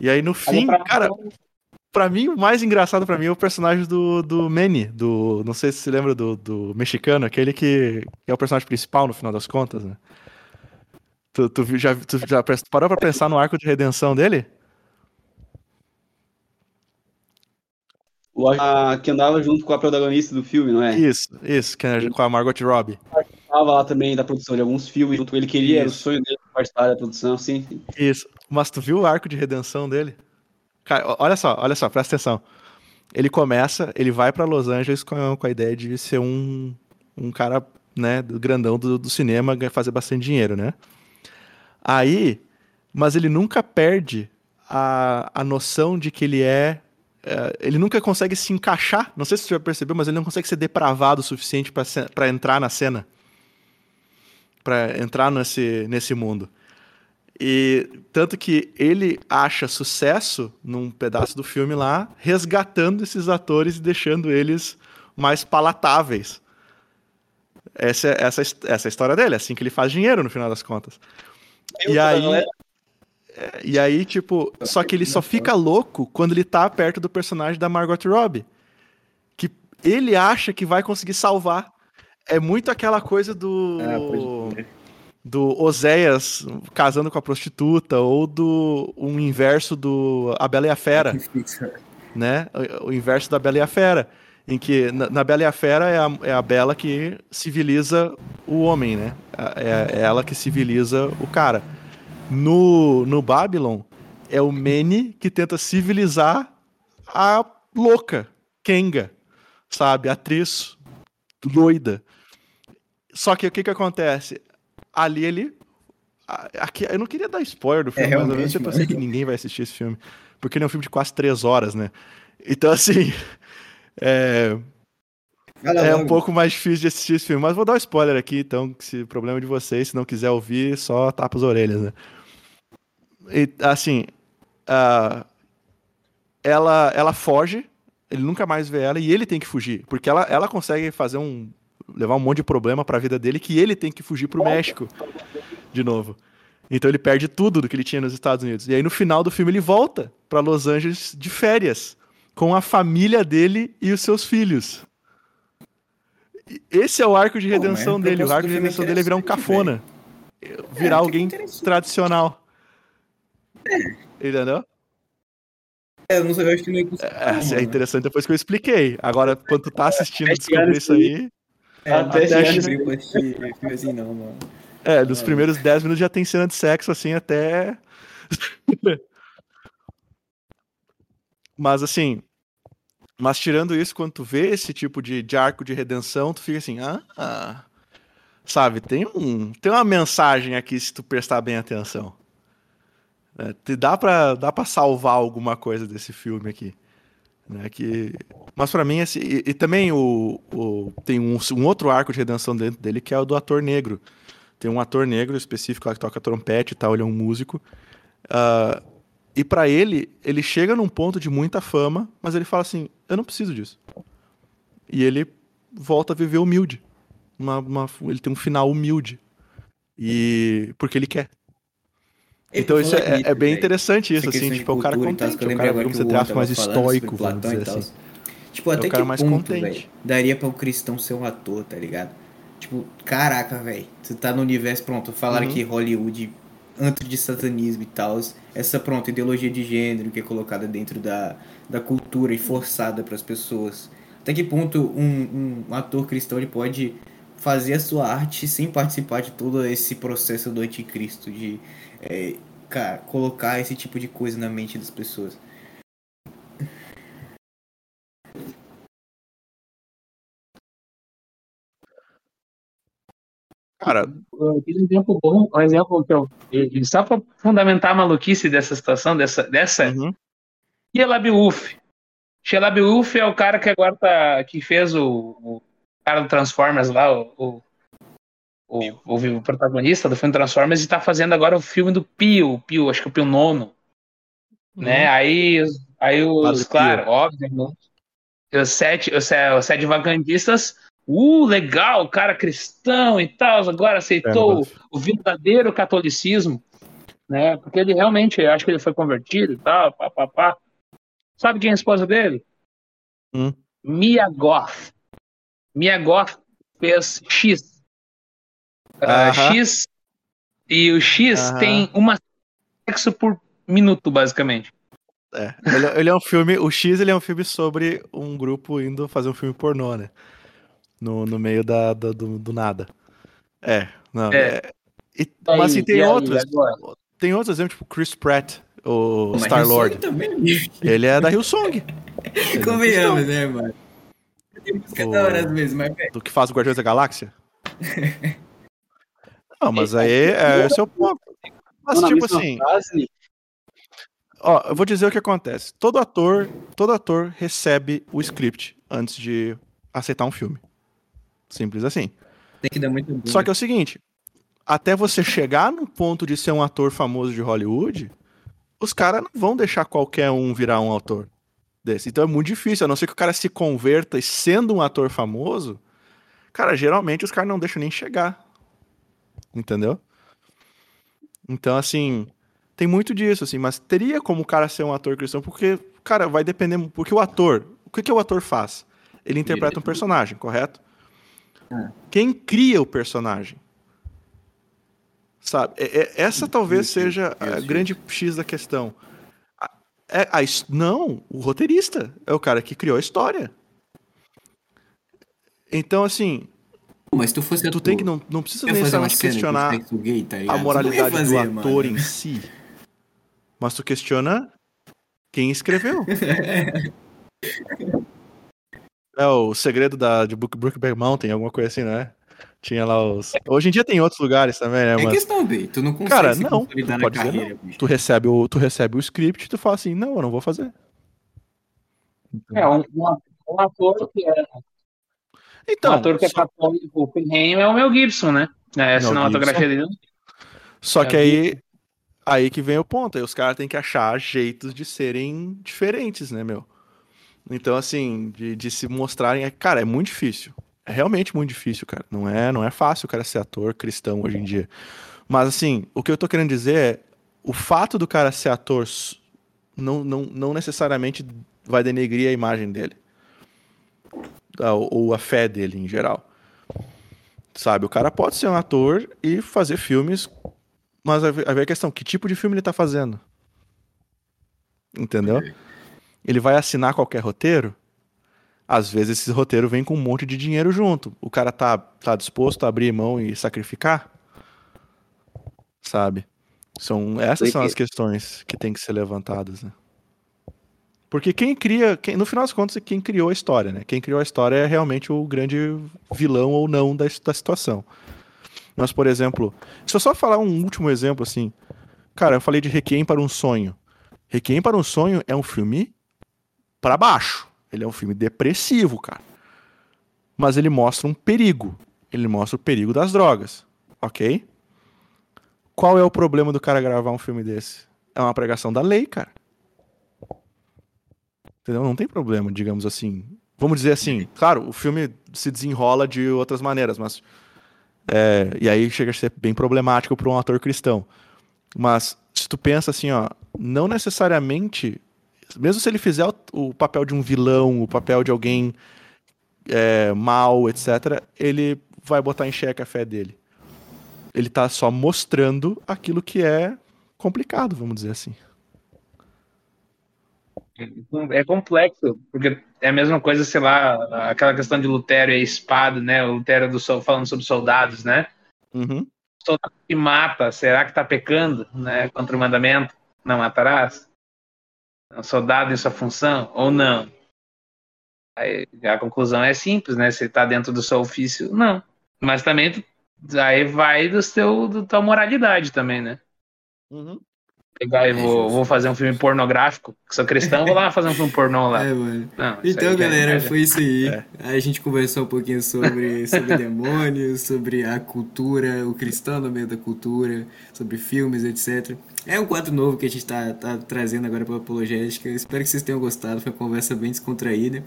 E aí no fim, cara, pra mim, o mais engraçado pra mim é o personagem do, do Manny, do. Não sei se você lembra do, do mexicano, aquele que, que é o personagem principal no final das contas, né? Tu, tu, já, tu já parou pra pensar no arco de redenção dele? A, que andava junto com a protagonista do filme, não é? Isso, isso, que com a Margot Robbie. Tava lá também da produção de alguns filmes junto com ele. Queria, era o sonho dele participar da produção, sim. Isso. Mas tu viu o arco de redenção dele? Cara, olha só, olha só, presta atenção. Ele começa, ele vai pra Los Angeles com, com a ideia de ser um, um cara, né, do grandão do, do cinema, fazer bastante dinheiro, né? Aí, mas ele nunca perde a, a noção de que ele é, é, Ele nunca consegue se encaixar. Não sei se você já percebeu, mas ele não consegue ser depravado o suficiente pra entrar na cena. Pra entrar nesse, nesse mundo. E tanto que ele acha sucesso num pedaço do filme lá, resgatando esses atores e deixando eles mais palatáveis. Essa, é- essa, essa é a história dele, é assim que ele faz dinheiro no final das contas. Eu, E aí, galera, e aí, tipo, só que ele só fica louco quando ele tá perto do personagem da Margot Robbie. Que ele acha que vai conseguir salvar. É muito aquela coisa do. Crer. do Oséias casando com a prostituta, ou do um inverso do A Bela e a Fera, né? O, o inverso da Bela e a Fera, em que na, na Bela e a Fera é a, é a Bela que civiliza o homem, né? É, é ela que civiliza o cara. No, no Babylon, é o Mene que tenta civilizar a louca, Kenga, sabe? Atriz doida. Só que o que que acontece? Ali ele. Aqui, eu não queria dar spoiler do filme, É, mas eu realmente, pensei que ninguém vai assistir esse filme. Porque ele é um filme de quase três horas, né? Então, assim. É, é um pouco mais difícil de assistir esse filme. Mas vou dar um spoiler aqui, então, se problema é de vocês, se não quiser ouvir, só tapa as orelhas, né? E, assim, ah, ela, ela foge, ele nunca mais vê ela e ele tem que fugir, porque ela, ela consegue fazer um levar um monte de problema pra vida dele que ele tem que fugir pro México de novo. Então ele perde tudo do que ele tinha nos Estados Unidos. E aí no final do filme ele volta pra Los Angeles de férias com a família dele e os seus filhos. Esse é o arco de redenção a dele. O arco de é redenção dele é virar um cafona. Virar É, alguém interessante. tradicional. Entendeu? É, não sei, eu acho que não é possível. É, não, é né? interessante depois que eu expliquei. Agora, quando tu tá assistindo e Sete descobrir isso aí. É, Até assistir filme assim, não, mano. É, nos primeiros 10 minutos já tem cena de sexo, assim, até. mas assim. Mas tirando isso, quando tu vê esse tipo de, de arco de redenção, tu fica assim, ah, ah. Sabe, tem, um, tem uma mensagem aqui se tu prestar bem atenção. É, te dá, pra, dá pra salvar alguma coisa desse filme aqui. Né, que... Mas pra mim, assim, e, e também o, o- tem um, um outro arco de redenção dentro dele que é o do ator negro. Tem um ator negro específico lá que toca trompete e tal, ele é um músico. Ah, e pra ele, ele chega num ponto de muita fama, mas ele fala assim: eu não preciso disso. E ele volta a viver humilde. Uma- uma- ele tem um final humilde. E porque ele quer. Então isso é, é bem velho, interessante isso, assim, tipo, é o cara tal, contente, é o cara, aspas, Hugo mais estoico, sobre vamos dizer tal. assim. Tipo, É até cara que mais ponto, velho, daria pra o cristão ser um ator, tá ligado? Tipo, caraca, velho, você tá no universo, pronto, falaram Uhum. que Hollywood, antro de satanismo e tal, essa, pronto, ideologia de gênero que é colocada dentro da, da cultura e forçada pras pessoas. Até que ponto um, um ator cristão ele pode fazer a sua arte sem participar de todo esse processo do anticristo, de, é, cara, colocar esse tipo de coisa na mente das pessoas. Cara, um exemplo bom, um exemplo que eu. Só pra fundamentar a maluquice dessa situação, dessa. dessa uhum, Sheila Wolf. Sheila Wolf é o cara que agora tá. que fez o, o cara do Transformers lá, o, o, o, o- o protagonista do filme Transformers, e tá fazendo agora o filme do Pio, Pio, acho que é o Pio Nono. Né? Aí, os- aí os, Pio. claro, óbvio, né? os sete, os, os sete vagandistas, uh, legal, cara cristão e tal, agora aceitou É, o verdadeiro catolicismo, né? Porque ele realmente, acho que ele foi convertido e tal, pá, pá, pá. Sabe quem é a esposa dele? Hum. Mia Goth. Mia Goth fez X. Aham. X e o X Aham. tem uma sexo por minuto, basicamente. É, ele, ele é um filme, o X ele é um filme sobre um grupo indo fazer um filme pornô, né? No, no meio da, da- do, do nada. É, não. É. é- e- mas assim, tem e outros. Tem outros exemplos, tipo Chris Pratt, o Mas Star-Lord. isso aí também, Ele é da Hillsong. É Convenhamos, né, mano? Tem música O- da hora às vezes, mas, Do que faz o Guardiões da Galáxia. Não, mas aí é, esse é o ponto. Mas, tipo assim, frase, Ó, eu vou dizer o que acontece. Todo ator, todo ator recebe o script antes de aceitar um filme. Simples assim. tem que dar muito bom. Só que é o seguinte, até você chegar no ponto de ser um ator famoso de Hollywood, os caras não vão deixar qualquer um virar um ator desse. Então é muito difícil, a não ser que o cara se converta e sendo um ator famoso, cara, geralmente os caras não deixam nem chegar. Entendeu? Então, assim, tem muito disso, assim, mas teria como o cara ser um ator cristão, porque, cara, vai depender. Porque o ator, o que, que o ator faz? Ele interpreta um personagem, correto? Quem cria o personagem? Sabe? É- é- essa talvez seja a grande X da questão. É, a não, o roteirista é o cara que criou a história. Então, assim, Mas se tu fosse tu ator, tem que não, não precisa ia fazer uma necessariamente cena questionar sexo gay, tá a Tu não moralidade fazer, do mano. ator em si. Mas tu questiona quem escreveu. é o segredo da, de Brook- Brookback Mountain, alguma coisa assim, né? Tinha lá os. Hoje em dia tem em outros lugares também, né? É Mas questão, B. Tu não consegue Cara, se não, tu na pode dizer carreira, bicho. tu recebe o, tu recebe o script e tu fala assim, não, eu não vou fazer. É, um, um ator- um ator que é, Então, um ator que é só, papel o é o Mel Gibson, né? É, a Mel cinematografia dele. só é que aí, aí que vem o ponto. Aí os caras têm que achar jeitos de serem diferentes, né, meu? Então, assim, de, de se mostrarem. é- Cara, é muito difícil. É realmente muito difícil, cara. Não é, não é fácil o cara ser ator cristão hoje em dia. Mas, assim, o que eu tô querendo dizer é: o fato do cara ser ator não, não, não necessariamente vai denegrir a imagem dele. Ou, ou a fé dele em geral. Sabe? O cara pode ser um ator e fazer filmes, mas aí vem a questão: que tipo de filme ele tá fazendo? Entendeu? Ele vai assinar qualquer roteiro? Às vezes esse roteiro vem com um monte de dinheiro junto. O cara tá, tá disposto a abrir mão e sacrificar? Sabe? São, essas são as questões que têm que ser levantadas, né? Porque quem cria, quem, no final das contas, é quem criou a história, né? Quem criou a história é realmente o grande vilão ou não da, da situação. Mas, por exemplo, se eu só falar um último exemplo, assim. Cara, eu falei de Requiem para um Sonho. Requiem para um Sonho é um filme para baixo. Ele é um filme depressivo, cara. Mas ele mostra um perigo. Ele mostra o perigo das drogas. Ok? Qual é o problema do cara gravar um filme desse? É uma pregação da lei, cara. Entendeu? Não tem problema, digamos assim. Vamos dizer assim, claro, o filme se desenrola de outras maneiras, mas. é, e aí chega a ser bem problemático para um ator cristão. Mas se tu pensa assim, ó, não necessariamente, mesmo se ele fizer o, o papel de um vilão, o papel de alguém é, mal, etc., ele vai botar em xeque a fé dele. Ele tá só mostrando aquilo que é complicado, vamos dizer assim. É complexo, porque é a mesma coisa, sei lá, aquela questão de Lutério e a espada, né? O Lutério do sol falando sobre soldados, né? Uhum. Soldado que mata, será que tá pecando, né? Contra o mandamento, não matarás? É um soldado em sua função ou não? Aí, a conclusão é simples, né? Se tá dentro do seu ofício, não. Mas também aí vai do seu, do tua moralidade também, né? Uhum. Pegar e É vou, vou fazer um filme pornográfico, que sou cristão, vou lá fazer um filme pornô lá. É, mano. Não, Então, é galera, demais, foi isso aí. É. A gente conversou um pouquinho sobre, sobre demônios, sobre a cultura, o cristão no meio da cultura, sobre filmes, etc. É um quadro novo que a gente tá, tá trazendo agora para Apologética. Espero que vocês tenham gostado. Foi uma conversa bem descontraída.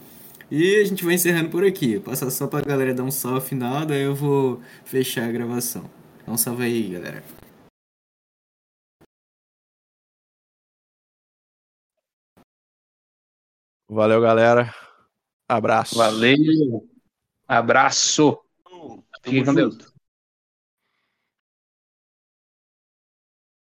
E a gente vai encerrando por aqui. Passa só pra galera dar um salve final, daí eu vou fechar a gravação. Dá um salve aí, galera. Valeu, galera. Abraço. Valeu. Abraço. Fique com Deus.